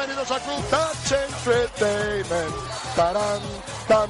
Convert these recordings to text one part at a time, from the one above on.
Bienvenidos a Club Touch Entertainment. Tarán, tan.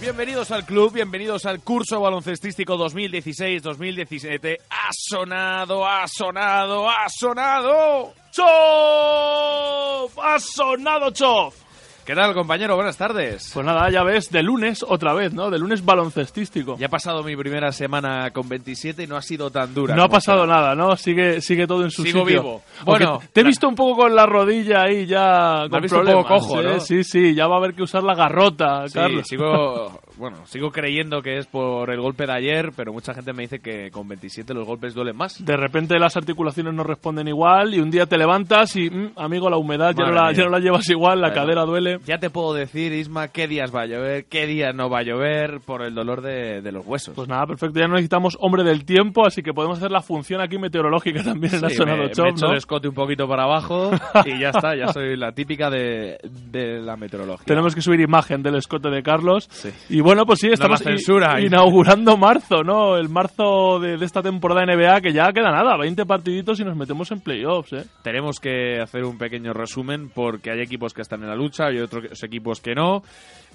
Bienvenidos al club, bienvenidos al curso baloncestístico 2016-2017. Ha sonado, ha sonado, ha sonado. ¡Chof! ¡Ha sonado Chof! ¿Qué tal, compañero? Buenas tardes. Pues nada, ya ves, de lunes otra vez, ¿no? De lunes baloncestístico. Ya ha pasado mi primera semana con 27 y no ha sido tan dura. No ha pasado nada, ¿no? Sigue, sigue todo en su Sigo sitio. vivo. Aunque Bueno, te he visto un poco con la rodilla ahí ya con visto un problemas, poco cojo, ¿eh? ¿no? Sí, sí, ya va a haber que usar la garrota, Sí, Carlos. sigo, bueno, sigo creyendo que es por el golpe de ayer, pero mucha gente me dice que con 27 los golpes duelen más. De repente las articulaciones no responden igual y un día te levantas y, mm, amigo, la humedad ya no la, ya no la llevas igual, la cadera duele. Ya te puedo decir, Isma, qué días va a llover, qué días no va a llover por el dolor de, de los huesos. Pues nada, perfecto, ya no necesitamos hombre del tiempo, así que podemos hacer la función aquí meteorológica también en Sí, la sonado me, Chop, me echo ¿no? el escote un poquito para abajo y ya está, ya soy la típica de, de la meteorología. Tenemos que subir imagen del escote de Carlos. Sí. Y bueno, pues sí, estamos censura, inaugurando marzo, ¿no? El marzo de, de esta temporada NBA que ya queda nada, 20 partiditos y nos metemos en playoffs, ¿eh? Tenemos que hacer un pequeño resumen porque hay equipos que están en la lucha y otros equipos que no.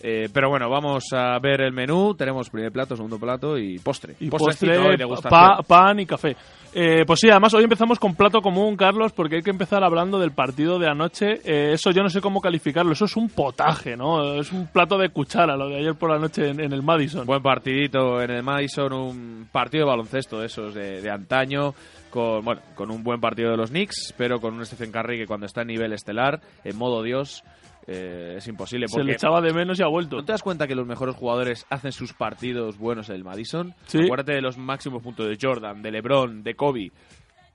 Eh, pero bueno, vamos a ver el menú. Tenemos primer plato, segundo plato y postre. Y postre, y degustación. pa- pan y café. Eh, pues sí, además hoy empezamos con plato común, Carlos, porque hay que empezar hablando del partido de anoche. Eh, eso yo no sé cómo calificarlo, eso es un potaje, ¿no? Es un plato de cuchara, lo de ayer por la noche en, en el Madison. Buen partidito en el Madison, un partido de baloncesto de esos de, de antaño, con, bueno, con un buen partido de los Knicks, pero con un Stephen Curry que cuando está en nivel estelar, en modo Dios, eh, es imposible. Se Porque le echaba de menos y ha vuelto. ¿No te das cuenta que los mejores jugadores hacen sus partidos buenos en el Madison? Sí. Acuérdate de los máximos puntos de Jordan, de LeBron, de Kobe.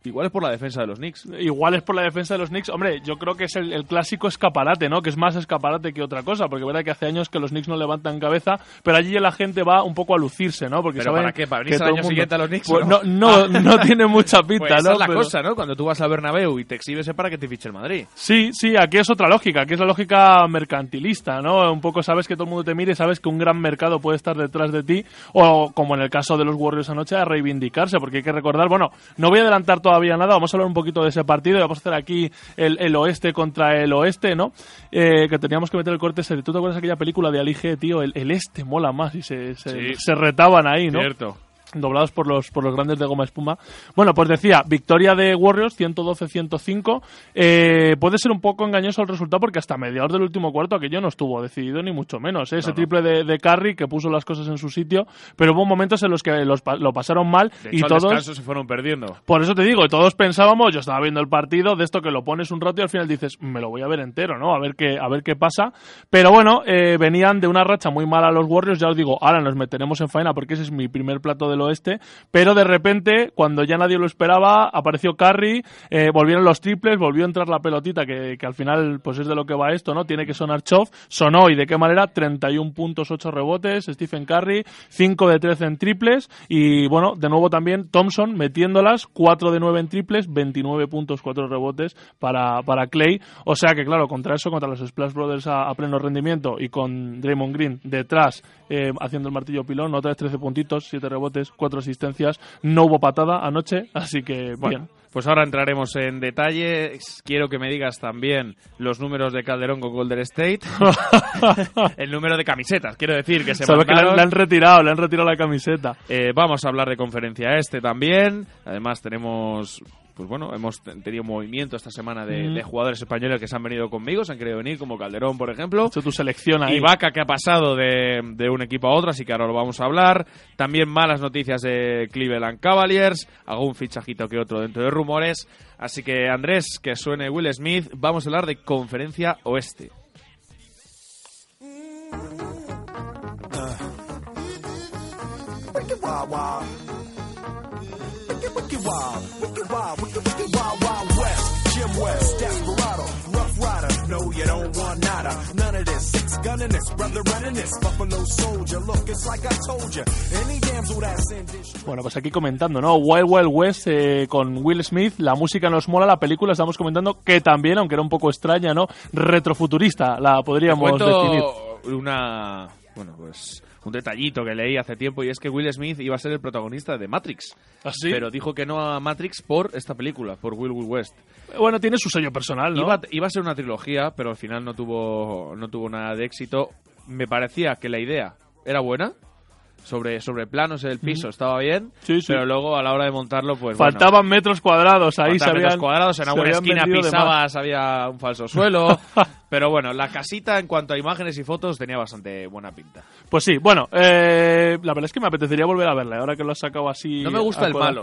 Igual es por la defensa de los Knicks. Igual es por la defensa de los Knicks. Hombre, yo creo que es el, el clásico escaparate, ¿no? Que es más escaparate que otra cosa, porque es verdad que hace años que los Knicks no levantan cabeza, pero allí la gente va un poco a lucirse, ¿no? Porque ¿Pero saben para qué? ¿Para venirse al todo año mundo- siguiente a los Knicks, Pues no, no? no, no tiene mucha pinta, Pues esa ¿no? es la Pero- cosa, ¿no? Cuando tú vas al Bernabéu y te exhibes es para que te fiche el Madrid. Sí, sí, aquí es otra lógica, aquí es la lógica mercantilista, ¿no? Un poco sabes que todo el mundo te mire, sabes que un gran mercado puede estar detrás de ti, o como en el caso de los Warriors anoche, a reivindicarse, porque hay que recordar, bueno, no voy a adelantar todavía nada, vamos a hablar un poquito de ese partido y vamos a hacer aquí el, el oeste contra el oeste, ¿no? Eh, que teníamos que meter el corte. ¿Tú te acuerdas de aquella película de Ali G, tío? El, el este mola más y se, se, Sí. se retaban ahí, ¿no? Cierto. Doblados por los por los grandes de goma espuma. Bueno, pues decía, victoria de Warriors 112-105. Eh, puede ser un poco engañoso el resultado porque hasta mediados del último cuarto aquello no estuvo decidido ni mucho menos. ¿eh? Ese triple de, de Curry que puso las cosas en su sitio, pero hubo momentos en los que los lo pasaron mal De y hecho, al todos se fueron perdiendo. por eso te digo, todos pensábamos, yo estaba viendo el partido, de esto que lo pones un rato y al final dices, me lo voy a ver entero, ¿no? A ver qué, a ver qué pasa. Pero bueno, eh, venían de una racha muy mala los Warriors, ya os digo, ahora nos meteremos en faena porque ese es mi primer plato del oeste. Pero de repente, cuando ya nadie lo esperaba, apareció Curry, eh, volvieron los triples, volvió a entrar la pelotita, que, al final, pues es de lo que va esto, ¿no? Tiene que sonar Chof. Sonó y de qué manera, 31 puntos, 8 rebotes, Stephen Curry, 5 de 13 en triples. Y bueno, de nuevo también Thompson metiéndolas, 4 de 9 en triples, 29 puntos, 4 rebotes para, para Clay. O sea que, claro, contra eso, contra los Splash Brothers a, a pleno rendimiento y con Draymond Green detrás eh, haciendo el martillo pilón, otra vez 13 puntitos, 7 rebotes, 4 asistencias. No hubo patada anoche, así que Bueno, bien. pues ahora entraremos en detalle. Quiero que me digas también los números de Calderón con Golden State. el número de camisetas, quiero decir, que se Sabes que le, han- le han retirado, le han retirado la camiseta. Eh, vamos a hablar de conferencia este también. Además tenemos pues bueno, hemos tenido movimiento esta semana de, Mm. de jugadores españoles que se han venido conmigo, se han querido venir, como Calderón, por ejemplo. Hecho tu selección ahí. Y Vaca que ha pasado de, de un equipo a otro, así que ahora lo vamos a hablar. También malas noticias de Cleveland Cavaliers, algún fichajito que otro dentro de rumores. Así que Andrés, que suene Will Smith, vamos a hablar de Conferencia Oeste. Wicked this. Six gunning this, brother running this. Buffalo soldier. Look, it's like I told you. Any damsel that's in this. Bueno, pues aquí comentando, ¿no? Wild Wild West eh, con Will Smith, la música nos mola, la película estamos comentando que también, aunque era un poco extraña, ¿no? Retrofuturista, la podríamos definir. una. Bueno, pues. Un detallito que leí hace tiempo y es que Will Smith iba a ser el protagonista de Matrix. ¿Así? Pero dijo que no a Matrix por esta película, por Will Will West. Bueno, tiene su sello personal, ¿no? Iba, iba a ser una trilogía, pero al final no tuvo, no tuvo nada de éxito. Me parecía que la idea era buena. Sobre, sobre planos el piso estaba bien, Sí, sí. pero luego a la hora de montarlo, pues bueno, Faltaban metros cuadrados, ahí faltaban metros cuadrados, en alguna esquina pisabas, había un falso suelo. pero bueno, la casita en cuanto a imágenes y fotos tenía bastante buena pinta. Pues sí, bueno, eh, la verdad es que me apetecería volver a verla, ahora que lo has sacado así. No me gusta a el malo.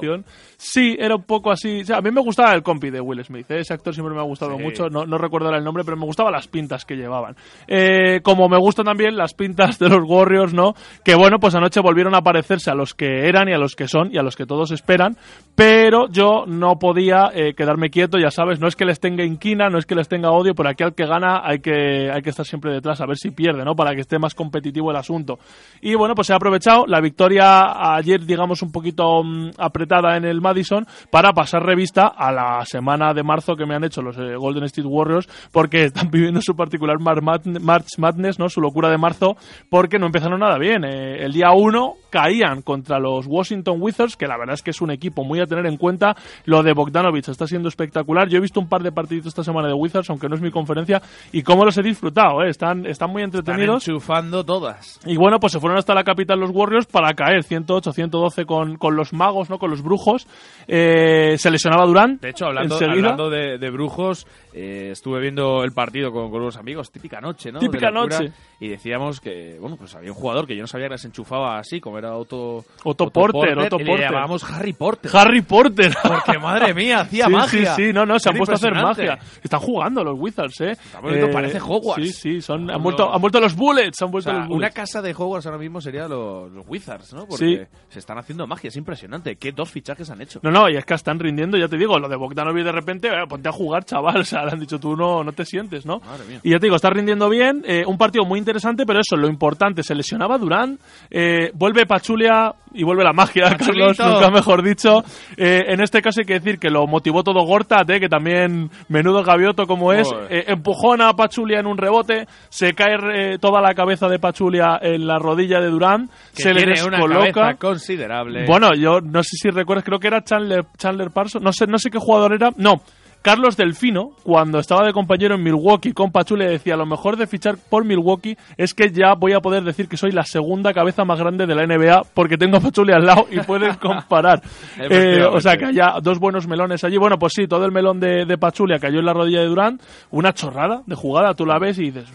Sí, era un poco así. O sea, a mí me gustaba el compi de Will Smith, ¿eh? ese actor siempre me ha gustado Sí. mucho. No, no recuerdo ahora el nombre, pero me gustaban las pintas que llevaban. Eh, como me gustan también las pintas de los Warriors, ¿no? Que bueno, pues anoche volvieron a parecerse a los que eran y a los que son y a los que todos esperan, pero yo no podía eh, quedarme quieto, ya sabes, no es que les tenga inquina, no es que les tenga odio, pero aquí al que gana hay que, hay que estar siempre detrás a ver si pierde, ¿no? Para que esté más competitivo el asunto. Y bueno, pues he aprovechado la victoria ayer, digamos, un poquito mm, apretada en el Madison para pasar revista a la semana de marzo que me han hecho los eh, Golden State Warriors porque están viviendo su particular March Madness, ¿no? Su locura de marzo porque no empezaron nada bien. Eh, el día 1 caían contra los Washington Wizards, que la verdad es que es un equipo muy a tener en cuenta. Lo de Bogdanovich está siendo espectacular. Yo he visto un par de partiditos esta semana de Wizards, aunque no es mi conferencia, y cómo los he disfrutado, ¿eh? Están, están muy Están entretenidos. enchufando todas. Y bueno, pues se fueron hasta la capital los Warriors para caer 108, 112 con, con los magos, ¿no? Con los brujos. Eh, se lesionaba Durant. De hecho, hablando, hablando de, de brujos, eh, estuve viendo el partido con, con unos amigos, típica noche, ¿no? Típica noche. Y decíamos que, bueno, pues había un jugador que yo no sabía que se enchufaba así, como era Otto, Otto Porter, Otto y le Porter. llamábamos Harry Porter. Harry Porter. Porque, madre mía, hacía sí, magia. Sí, sí, no, no, se han puesto a hacer magia. Están jugando los Wizards, ¿eh? poniendo- parece Hogwarts. Sí, sí, son, han, vuelto, han vuelto los Bullets, han O vuelto sea, los una casa de Hogwarts ahora mismo sería los, los Wizards, ¿no? Porque Sí. se están haciendo magia, es impresionante. ¿Qué dos fichajes han hecho? No, no, y es que están rindiendo, ya te digo, lo de Bogdanovic de repente, eh, ponte a jugar, chaval, o sea, le han dicho tú no, no te sientes, ¿no? Madre mía. Y ya te digo, está rindiendo bien, eh, un partido muy interesante, pero eso, lo importante, se lesionaba Durán, eh, vuelve Pachulia y vuelve la magia, Pachulito. Carlos, nunca mejor dicho. Eh, en este caso hay que decir que lo motivó todo Gortat, eh, que también menudo gavioto como es, eh, empujón a Pachulia en un rebote, se cae eh, toda la cabeza de Pachulia en la rodilla de Durán, Que se le tiene una descoloca. cabeza considerable. Bueno, yo no sé si recuerdas, creo que era Chandler, Chandler Parsons, no sé, no sé qué jugador era, no. Carlos Delfino, cuando estaba de compañero en Milwaukee con Pachule, decía, lo mejor de fichar por Milwaukee es que ya voy a poder decir que soy la segunda cabeza más grande de la NBA porque tengo a Pachule al lado y pueden comparar. Eh, o sea, que haya dos buenos melones allí. Bueno, pues sí, todo el melón de, de Pachulia cayó en la rodilla de Durán. Una chorrada de jugada, tú la ves y dices,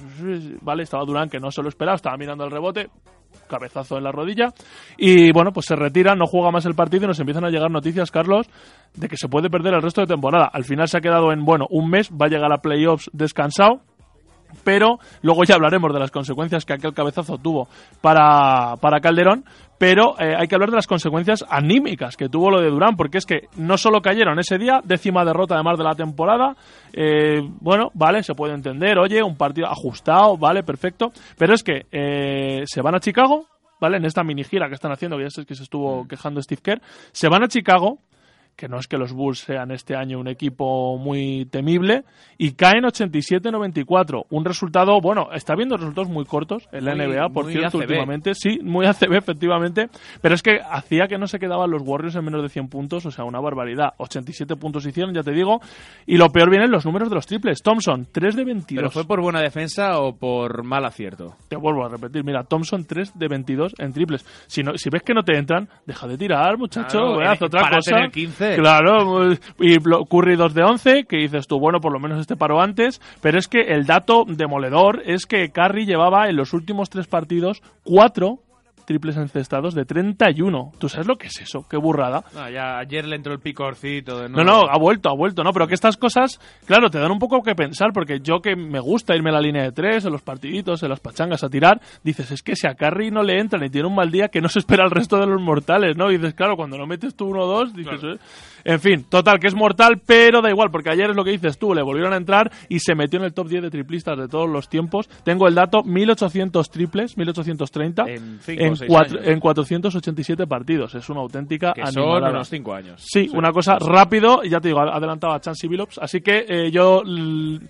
vale, estaba Durán que no se lo esperaba, estaba mirando el rebote, cabezazo en la rodilla. Y bueno, pues se retira, no juega más el partido y nos empiezan a llegar noticias, Carlos, de que se puede perder el resto de temporada. Al final se ha quedado en, bueno, un mes, va a llegar a playoffs descansado. Pero luego ya hablaremos de las consecuencias que aquel cabezazo tuvo para, para Calderón. Pero eh, hay que hablar de las consecuencias anímicas que tuvo lo de Durán, porque es que no solo cayeron ese día, décima derrota además de la temporada. eh, bueno, vale, se puede entender, oye, un partido ajustado, vale, perfecto. Pero es que eh, se van a Chicago, ¿vale? En esta mini gira que están haciendo, que ya sé que se estuvo quejando Steve Kerr, se van a Chicago, que no es que los Bulls sean este año un equipo muy temible, y caen 87-94. Un resultado, bueno, está viendo resultados muy cortos en la Muy- NBA, por cierto, ACB. últimamente. Sí, muy ACB, efectivamente. Pero es que hacía que no se quedaban los Warriors en menos de 100 puntos, o sea, una barbaridad. 87 puntos hicieron, ya te digo. Y lo peor vienen los números de los triples. Thompson, 3 de 22. ¿Pero fue por buena defensa o por mal acierto? Te vuelvo a repetir, mira, Thompson 3 de 22 en triples. Si, no, si ves que no te entran, deja de tirar, muchacho, Claro, haz eh, otra párate cosa. en el 15 Claro, y Curry 2 de 11, que dices tú, bueno, por lo menos este paró antes, pero es que el dato demoledor es que Curry llevaba en los últimos tres partidos cuatro triples encestados de 31. ¿Tú sabes lo que es eso? Qué burrada. No, ya ayer le entró el picorcito de No, no, ha vuelto, ha vuelto, ¿no? Pero que estas cosas, claro, te dan un poco que pensar, porque yo que me gusta irme a la línea de tres, en los partiditos, en las pachangas a tirar, dices, es que si a Curry no le entra ni tiene un mal día, que no se espera el resto de los mortales, ¿no? Y dices, claro, cuando no metes tú uno o dos, dices, eh. En fin, total, que es mortal, pero da igual, porque ayer es lo que dices tú, le volvieron a entrar y se metió en el top 10 de triplistas de todos los tiempos. Tengo el dato, 1800 triples, 1830, En cinco en, cuatro- en 487 partidos. Es una auténtica Que son unos 5 años. Sí, una cosa rápido, y ya te digo, ha adelantado a Chansey Billups, así que eh, yo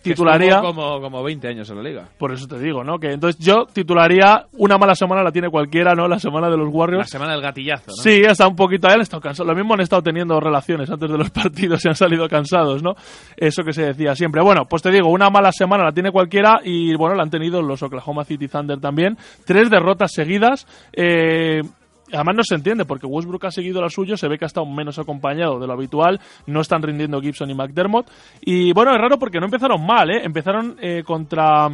titularía, como, como 20 años en la liga. por eso te digo, ¿no? Que entonces yo titularía una mala semana la tiene cualquiera, ¿no? La semana de los La Warriors. semana del gatillazo, ¿no? Sí, está un poquito ahí, han estado cansados. Lo mismo han estado teniendo relaciones antes de los partidos y han salido cansados, ¿no? Eso que se decía siempre. Bueno, pues te digo, una mala semana la tiene cualquiera y bueno, la han tenido los Oklahoma City Thunder también. Tres derrotas seguidas. Eh, Además no se entiende porque Westbrook ha seguido la suyo, se ve que ha estado menos acompañado de lo habitual, no están rindiendo Gibson y McDermott. Y bueno, es raro porque no empezaron mal, ¿eh? Empezaron eh, contra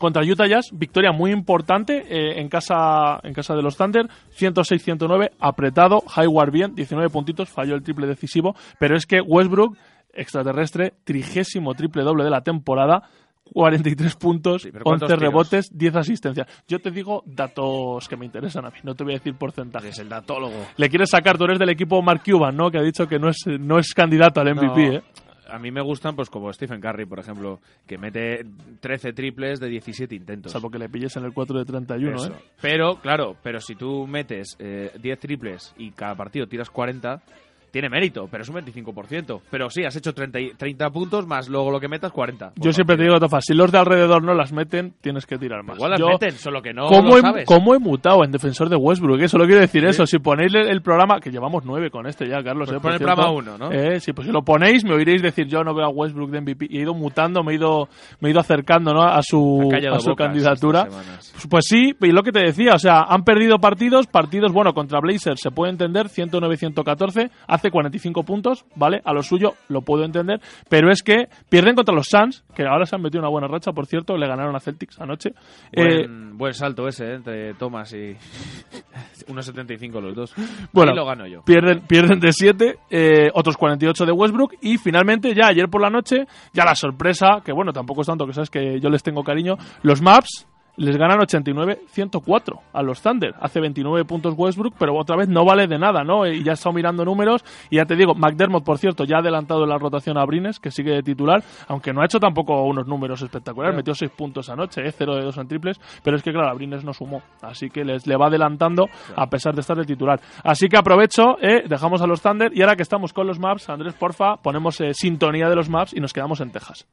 contra Utah Jazz, victoria muy importante eh, en casa en casa de los Thunder, 106-109, apretado, Hayward bien, 19 puntitos, falló el triple decisivo, pero es que Westbrook, extraterrestre, trigésimo triple doble de la temporada, 43 puntos, pero 11 ¿cuántos tiros? rebotes, 10 asistencias. Yo te digo datos que me interesan a mí, no te voy a decir porcentajes. Es el datólogo. Le quieres sacar, tú eres del equipo Mark Cuban, ¿no? Que ha dicho que no es, no es candidato al MVP, No, ¿eh? A mí me gustan, pues como Stephen Curry, por ejemplo, que mete 13 triples de 17 intentos. Salvo que le pilles en el 4 de 31, Eso. ¿eh? Pero, claro, pero si tú metes eh, 10 triples y cada partido tiras 40, tiene mérito, pero es un 25%. Pero sí, has hecho 30, y- 30 puntos más luego lo que metas 40. Yo siempre te digo, Tofa, si los de alrededor no las meten, tienes que tirar más. Igual las Yo- meten, solo que no ¿Cómo, lo he, sabes. cómo he mutado en defensor de Westbrook? Eso lo quiero decir eso. Si ponéis el, el programa, que llevamos nueve con este ya, Carlos. Pues eh, pon el cierto. programa uno, ¿no? Eh, sí, pues si lo ponéis, me oiréis decir yo no veo a Westbrook de MVP. Y he ido mutando, me he ido, me he ido acercando ¿no? a su, a su candidatura. Pues, pues sí, y lo que te decía, o sea, han perdido partidos, partidos, bueno, contra Blazers se puede entender, 109-114, hace 45 puntos, ¿vale? A lo suyo lo puedo entender, pero es que pierden contra los Suns, que ahora se han metido una buena racha, por cierto, le ganaron a Celtics anoche. Eh, Buen, buen salto ese, ¿eh? entre Thomas y 1.75 los dos. Bueno, Ahí lo gano yo. Pierden, pierden de 7, otros 48 de Westbrook y finalmente ya ayer por la noche, ya la sorpresa, que bueno, tampoco es tanto que sabes que yo les tengo cariño, los Maps les ganan 89-104 a los Thunder. Hace 29 puntos Westbrook, pero otra vez no vale de nada, ¿no? Y ya he estado mirando números y ya te digo, McDermott, por cierto, ya ha adelantado la rotación a Brines, que sigue de titular, aunque no ha hecho tampoco unos números espectaculares, metió 6 puntos anoche, ¿eh? 0 de 2 en triples, pero es que claro, a Brines no sumó, así que les le va adelantando a pesar de estar de titular. Así que aprovecho, ¿eh? dejamos a los Thunder y ahora que estamos con los Maps, Andrés, porfa, ponemos eh, sintonía de los Maps y nos quedamos en Texas.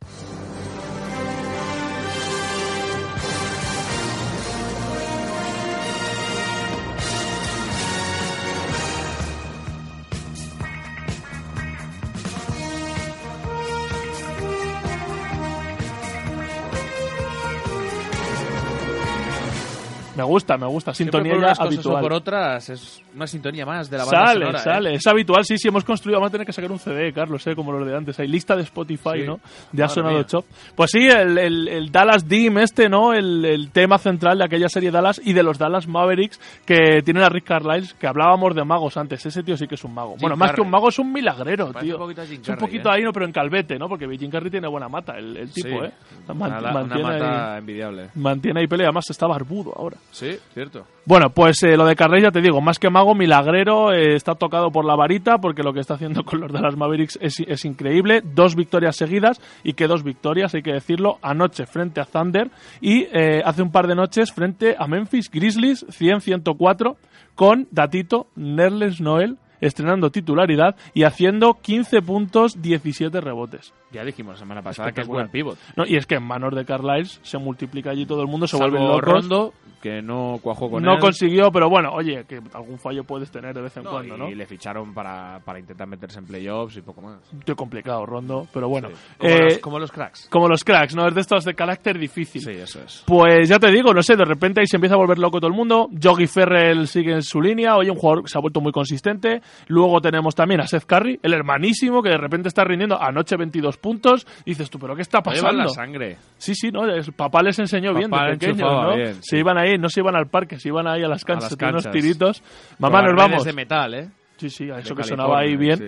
Gusta, me gusta. Sintonía por ya o habitual. por otras es una sintonía más de la banda Sale, sonora, ¿eh? sale. Es habitual, sí, sí, hemos construido. Vamos a tener que sacar un CD, Carlos, ¿eh? como los de antes. Hay lista de Spotify, Sí. ¿no? De Ha sonado. Chop. Pues sí, el, el- el Dallas Dim este, ¿no? El, el tema central de aquella serie Dallas y de los Dallas Mavericks que tienen a Rick Carlisle, que hablábamos de magos antes. Ese tío sí que es un mago. bueno, más que un mago, es un milagrero, tío. un poquito es un poquito ¿eh? ahí, no, pero en calvete, ¿no? Porque Jim Carrey tiene buena mata, el, tipo, Sí. ¿eh? Man- Una, una mantiene, ahí, mata envidiable. mantiene ahí pelea. Además, está barbudo ahora. Sí, cierto. Bueno, pues eh, lo de Carrey ya te digo, más que mago, milagrero, eh, está tocado por la varita porque lo que está haciendo con los Dallas Mavericks es, increíble. Dos victorias seguidas y que dos victorias, hay que decirlo, anoche frente a Thunder y eh, hace un par de noches frente a Memphis Grizzlies 100-104 con Datito Nerles Noel estrenando titularidad y haciendo 15 puntos, 17 rebotes. Ya dijimos la semana pasada que es buen pivot. No, y es que en manos de Carlisle se multiplica allí todo el mundo, se Salvo vuelven locos. Rondo, que no cuajó con no él. consiguió, pero bueno, oye, que algún fallo puedes tener de vez en No, cuando, y ¿no? le ficharon para, para intentar meterse en playoffs y poco más. Tío complicado, Rondo, pero bueno. Sí. Como, Eh, los, como los cracks. como los cracks, ¿no? Es de estos de carácter difícil. Sí, eso es. Pues ya te digo, no sé, de repente ahí se empieza a volver loco todo el mundo. Yogi Ferrell sigue en su línea. Oye, un jugador que se ha vuelto muy consistente. Luego tenemos también a Seth Curry, el hermanísimo, que de repente está rindiendo anoche 22 puntos. dices tú, ¿pero qué está pasando? la sangre. Sí, sí, no, es- papá les enseñó bien de pequeños, ¿no? bien, Se iban ahí, no se iban al parque, se iban ahí a las canchas, las tienen unos canchas. tiritos. Mamá, nos vamos. de metal, ¿eh? Sí, sí, a eso De que sonaba ahí bien. sí.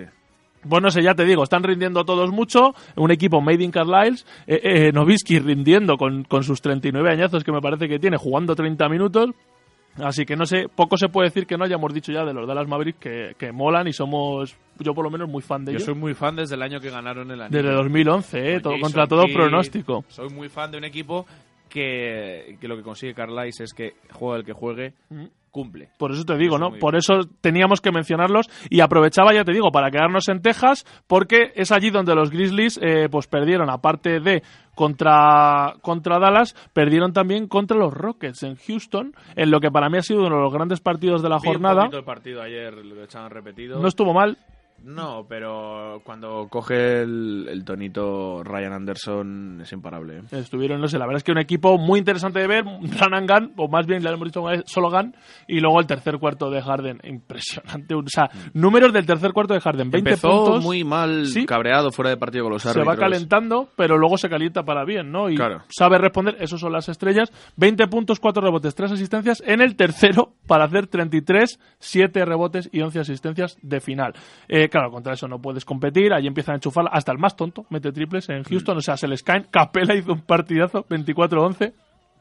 Pues no sé, ya te digo, están rindiendo todos mucho. Un equipo made in Carlisle. Eh, eh, rindiendo con, con sus 39 añazos que me parece que tiene, jugando 30 minutos. Así que no sé, poco se puede decir que no hayamos dicho ya de los Dallas Mavericks que, que molan y somos, yo por lo menos, muy fan de Yo ellos. soy muy fan desde el año que ganaron el anillo. Desde 2011, eh, todo- contra todo pronóstico. Soy muy fan de un equipo que, que lo que consigue Carlisle es que juegue el que juegue, cumple. Por eso te digo, Eso ¿no? Por bien. eso teníamos que mencionarlos y aprovechaba, ya te digo, para quedarnos en Texas, porque es allí donde los Grizzlies eh, pues perdieron, aparte de contra, contra Dallas, perdieron también contra los Rockets en Houston, en lo que para mí ha sido uno de los grandes partidos de la Vi jornada. el partido ayer, lo echaban repetido. No estuvo mal, No, pero cuando coge el, el tonito Ryan Anderson es imparable. ¿eh? Estuvieron, no sé, la verdad es que un equipo muy interesante de ver, run and gun, o más bien le hemos dicho solo gun, y luego el tercer cuarto de Harden, impresionante. O sea, números del tercer cuarto de Harden, 20 Empezó puntos. muy mal, Sí. cabreado fuera de partido con los se árbitros. va calentando, pero luego se calienta para bien, ¿no? Y Claro. sabe responder, esos son las estrellas. 20 puntos, 4 rebotes, 3 asistencias en el tercero para hacer 33, 7 rebotes y 11 asistencias de final. Eh, claro, contra eso no puedes competir, ahí empiezan a enchufar hasta el más tonto, mete triples en Houston, o sea, se les caen. Capela hizo un partidazo, 24-11.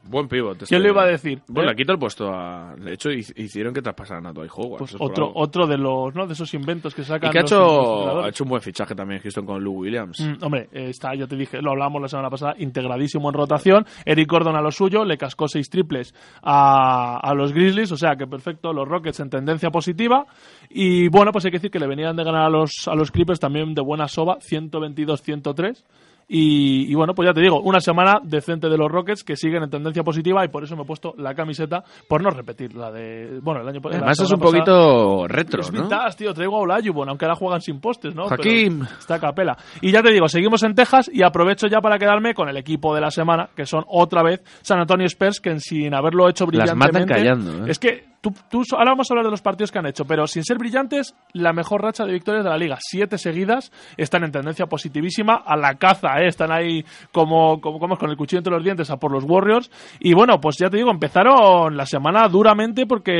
Buen pivot. este. ¿Quién lo iba a decir? Bueno, ¿Eh? le quito el puesto a... De hecho, hic- hicieron que traspasaran a Dwight Howard. Pues otro, otro de los, ¿no? De esos inventos que sacan Y que ha hecho, ha hecho un buen fichaje también Houston con Lou Williams. Mm, hombre, está, yo te dije, lo hablamos la semana pasada, integradísimo en rotación. Eric Gordon a lo suyo, le cascó seis triples a, a los Grizzlies, o sea que perfecto, los Rockets en tendencia positiva. Y bueno, pues hay que decir que le venían de ganar a los, a los Clippers también de buena soba, 122-103. Y, y bueno, pues ya te digo, una semana decente de los Rockets que siguen en tendencia positiva y por eso me he puesto la camiseta por no repetir la de. Bueno, el año la Además es un pasada. poquito retro, Es ¿no? vintage, tío. Traigo a Olajuwon, aunque ahora juegan sin postes, ¿no? Pero Hakim. está a capela. Y ya te digo, seguimos en Texas y aprovecho ya para quedarme con el equipo de la semana, que son otra vez San Antonio Spurs, que sin haberlo hecho Las brillantemente... matan callando, ¿eh? Es que tú, tú- ahora vamos a hablar de los partidos que han hecho, pero sin ser brillantes, la mejor racha de victorias de la liga. Siete seguidas, están en tendencia positivísima, a la caza, ¿eh? Están ahí como, como, como con el cuchillo entre los dientes a por los Warriors. Y bueno, pues ya te digo, empezaron la semana duramente porque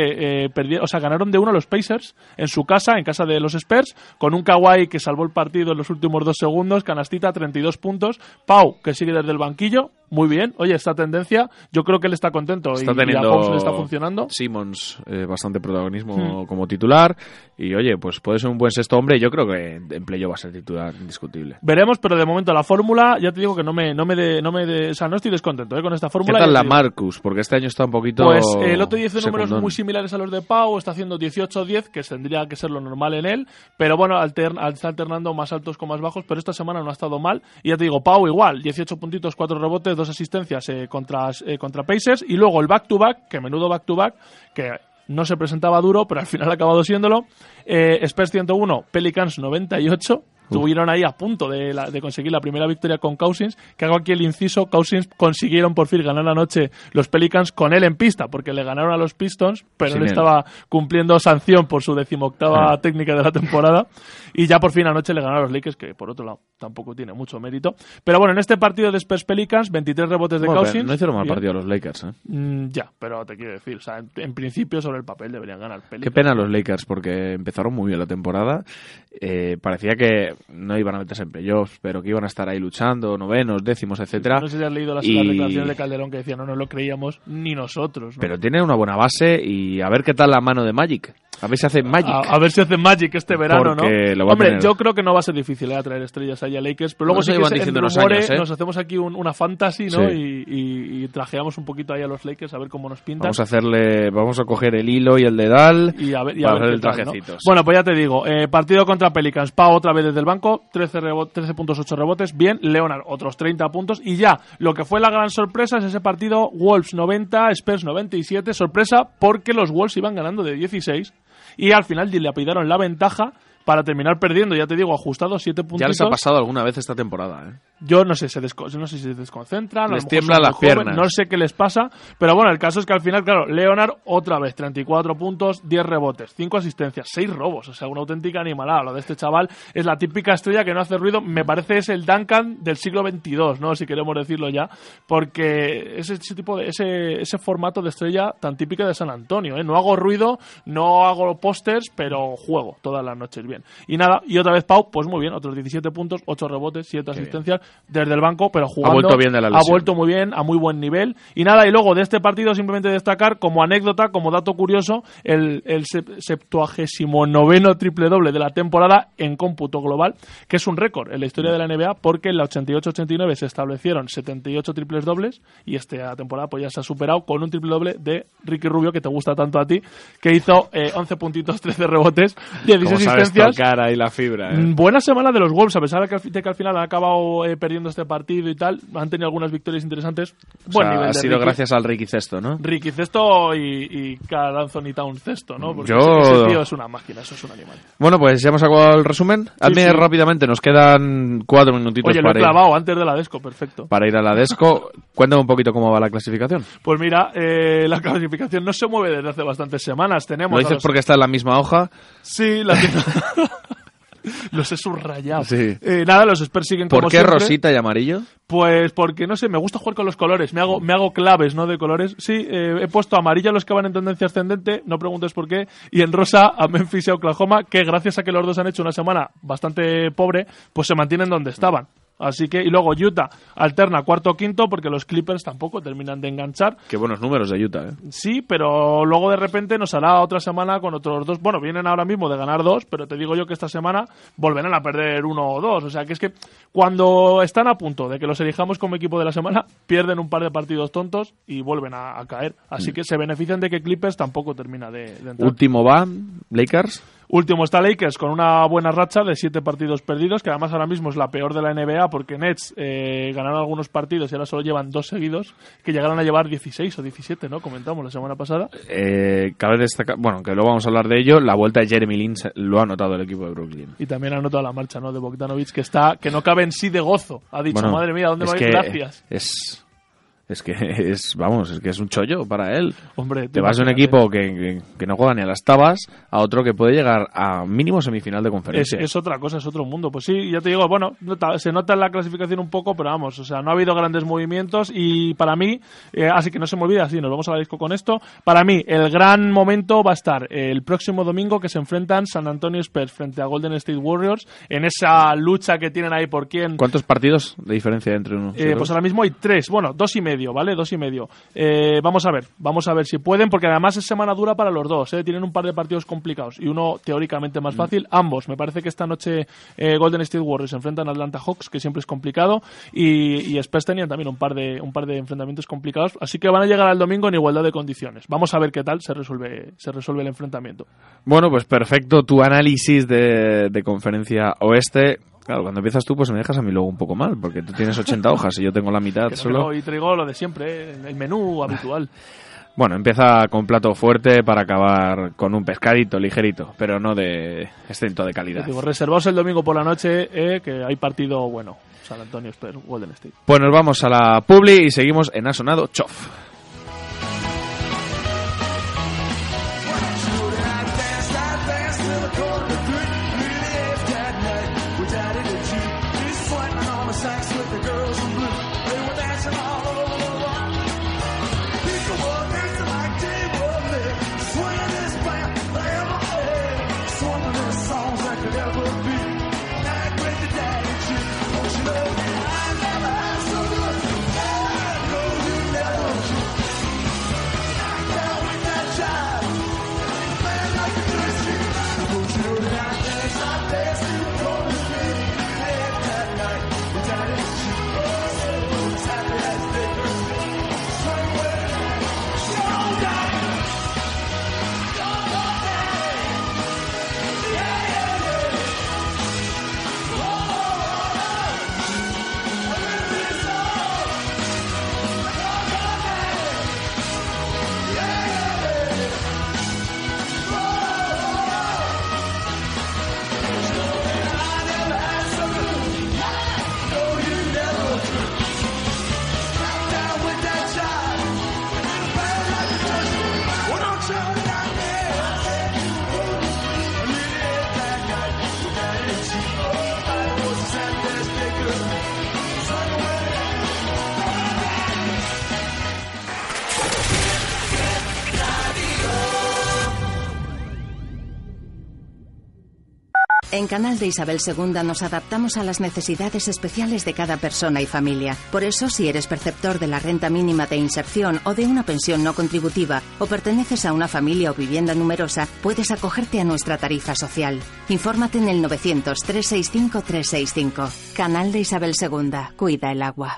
eh, perdi- o sea, ganaron de uno a los Pacers en su casa, en casa de los Spurs, con un Kawhi que salvó el partido en los últimos dos segundos, canastita, 32 puntos. Pau, que sigue desde el banquillo, muy bien. Oye, esta tendencia, yo creo que él está contento Está y, y a teniendo Holmes le está funcionando. Simmons eh, bastante protagonismo Hmm. como titular. Y oye, pues puede ser un buen sexto hombre. y Yo creo que en playo va a ser titular indiscutible. Veremos, pero de momento la fórmula, ya te digo que no me, no me, de, no me de- o sea, no estoy descontento ¿eh? con esta ¿Qué fórmula. tal Ya la digo. Marcus? Porque este año está un poquito. Pues eh, el otro día hizo números muy similares a los de Pau, está haciendo 18-10, que tendría que ser lo normal en él, pero bueno, está alternando más altos con más bajos, pero esta semana no ha estado mal. Y ya te digo, Pau igual, 18 puntitos, 4 rebotes, 2 asistencias eh, contra, eh, contra Pacers, y luego el back-to-back, que menudo back-to-back, que no se presentaba duro, pero al final ha acabado siéndolo. Eh, Spurs 101, Pelicans 98. Estuvieron ahí a punto de, la- de conseguir la primera victoria con Cousins, que hago aquí el inciso, Cousins consiguieron por fin ganar anoche los Pelicans con él en pista, porque le ganaron a los Pistons, pero Sin él estaba cumpliendo sanción por su decimoctava Ah. técnica de la temporada, y ya por fin anoche le ganaron a los Lakers, que por otro lado tampoco tiene mucho mérito. Pero bueno, en este partido de Spurs Pelicans, 23 rebotes de Bueno, Cousins. no hicieron mal Bien. partido los Lakers. ¿eh? Mm, ya, pero te quiero decir, o sea, en, en principio sobre el papel deberían ganar Pelicans. Qué pena los Lakers porque empezaron muy bien la temporada. Eh, parecía que no iban a meterse en playoffs, pero que iban a estar ahí luchando, novenos, décimos, etcétera. No sé si has leído las, Y- las declaraciones de Calderón que decía, no nos lo creíamos ni nosotros. ¿no? Pero tiene una buena base y a ver qué tal la mano de Magic. A ver si hace Magic. a, a ver si hace Magic este verano, Porque ¿no? lo va a Hombre, tener. yo creo que no va a ser difícil ¿eh? atraer estrellas ahí a Lakers, pero luego Eso sí que llevan se- en rumores años, ¿eh? nos hacemos aquí un- una fantasy, ¿no? Sí. Y, y- y trajeamos un poquito ahí a los Lakers a ver cómo nos pintan. Vamos a hacerle, vamos a coger el hilo y el dedal y a ver, y a el tal, ¿no? trajecito. sí. Bueno, pues ya te digo, eh, partido contra Pelicans, Pau otra vez desde el banco, 13, rebo- 13 puntos, 8 rebotes, bien, Leonard otros 30 puntos. Y ya, lo que fue la gran sorpresa es ese partido Wolves 90, Spurs 97, sorpresa porque los Wolves iban ganando de 16 y al final le apidaron la ventaja para terminar perdiendo, ya te digo, ajustado 7 puntos. Ya les ha pasado alguna vez esta temporada, ¿eh? Yo no sé, se desco- no sé si se desconcentran, Les tiemblan las jóvenes, piernas. no sé qué les pasa, pero bueno, el caso es que al final, claro, Leonard otra vez, 34 puntos, 10 rebotes, 5 asistencias, 6 robos, o sea, una auténtica animalada. Lo de este chaval es la típica estrella que no hace ruido, me parece es el Duncan del siglo XXII, ¿no? Si queremos decirlo ya, porque es ese tipo de, ese, ese formato de estrella tan típica de San Antonio, ¿eh? No hago ruido, no hago pósters, pero juego todas las noches bien. Y nada, y otra vez Pau, pues muy bien, otros 17 puntos, 8 rebotes, 7 asistencias desde el banco, pero jugando. vuelto bien de la ha lesión. vuelto muy bien, a muy buen nivel. Y nada, y luego de este partido simplemente destacar como anécdota, como dato curioso, el, el septuagésimo noveno triple doble de la temporada en cómputo global, que es un récord en la historia de la NBA porque en la 88-89 se establecieron 78 triples dobles y esta temporada pues ya se ha superado con un triple doble de Ricky Rubio, que te gusta tanto a ti, que hizo eh, 11 puntitos, 13 rebotes, 16 Como asistencias. tocar ahí la fibra, ¿eh? Mm, Buena semana de los Wolves, a pesar de que, al fi- de que al final han acabado eh, perdiendo este partido y tal, han tenido algunas victorias interesantes. O Buen sea, nivel ha sido Ricky. gracias al Ricky Cesto, ¿no? Ricky Cesto y, y Carl Anthony Towns Cesto, ¿no? Porque Yo- ese, ese tío es una máquina, eso es un animal. Bueno, pues ya hemos acabado el resumen. Hazme sí. rápidamente, nos quedan cuatro minutitos Oye, lo he para ir, clavado antes de la Desco, perfecto. para ir a la Desco. Cuéntame un poquito cómo va la clasificación. Pues mira, eh, la clasificación no se mueve desde hace bastantes semanas. Tenemos ¿Lo dices los- porque está en la misma hoja? Sí, la tiene- Los he subrayado. Sí. Eh, nada, los Spurs siguen ¿Por como qué siempre. rosita y amarillo? Pues porque, no sé, me gusta jugar con los colores. Me hago, me hago claves, ¿no? De colores. Sí, eh, he puesto amarillo a los que van en tendencia ascendente, no preguntes por qué. Y en rosa a Memphis y a Oklahoma, que gracias a que los dos han hecho una semana bastante pobre, pues se mantienen donde estaban. Así que, y luego Utah alterna cuarto o quinto porque los Clippers tampoco terminan de enganchar. Qué buenos números de Utah, ¿eh? Sí, pero luego de repente nos hará otra semana con otros dos. Bueno, vienen ahora mismo de ganar dos, pero te digo yo que esta semana volverán a perder uno o dos. O sea, que es que cuando están a punto de que los elijamos como equipo de la semana, pierden un par de partidos tontos y vuelven a, a caer. Así que se benefician de que Clippers tampoco termina de, de entrar. Último va, Lakers. Último está Lakers con una buena racha de siete partidos perdidos, que además ahora mismo es la peor de la NBA porque Nets eh, ganaron algunos partidos y ahora solo llevan dos seguidos, que llegaron a llevar 16 o 17, ¿no? Comentamos la semana pasada. Eh, cabe destacar, bueno, que luego vamos a hablar de ello, la vuelta de Jeremy Lin lo ha notado el equipo de Brooklyn. Y también ha notado la marcha ¿no? de Bogdanovich, que está que no cabe en sí de gozo. Ha dicho, Bueno, madre mía, ¿dónde es vais? que Gracias. Es, es que es, vamos, es que es un chollo para él. Hombre, Te vas de un equipo que, que, que no juega ni a las tabas a otro que puede llegar a mínimo semifinal de Es, conferencia. es otra cosa, es otro mundo. Pues sí, ya te digo, bueno, nota- se nota en la clasificación un poco, pero vamos, o sea, no ha habido grandes movimientos y para mí, eh, así que no se me olvida, sí, nos vamos a la disco con esto. Para mí, el gran momento va a estar el próximo domingo que se enfrentan San Antonio Spurs frente a Golden State Warriors en esa lucha que tienen ahí por quién. ¿Cuántos partidos de diferencia entre uno? Eh, pues ahora mismo hay tres, bueno, dos y medio, ¿vale? Dos y medio. Eh, vamos a ver, vamos a ver si pueden, porque además es semana dura para los dos, ¿eh? Tienen un par de partidos complicados y uno teóricamente Mm. más fácil. Ambos, me parece que esta noche eh, Golden State Warriors enfrentan a Atlanta Hawks, que siempre es complicado, y, y Spurs tenían también un par, de, un par de enfrentamientos complicados, así que van a llegar al domingo en igualdad de condiciones. Vamos a ver qué tal se resuelve, se resuelve el enfrentamiento. Bueno, pues perfecto. Tu análisis de, de conferencia oeste. Claro, cuando empiezas tú, pues me dejas a mí luego un poco mal, porque tú tienes 80 hojas y yo tengo la mitad solo. y traigo lo de siempre, ¿eh? el menú habitual. Bueno, empieza con plato fuerte para acabar con un pescadito ligerito, pero no de exento de calidad. digo, reservaos el domingo por la noche, eh, que hay partido bueno. San Antonio Spurs, Golden State. Pues nos vamos a la Publi y seguimos en Ha sonado Chof. Canal de Isabel II nos adaptamos a las necesidades especiales de cada persona y familia. Por eso, si eres perceptor de la renta mínima de inserción o de una pensión no contributiva o perteneces a una familia o vivienda numerosa, puedes acogerte a nuestra tarifa social. Infórmate en el 900 365 365. Canal de Isabel II. Cuida el agua.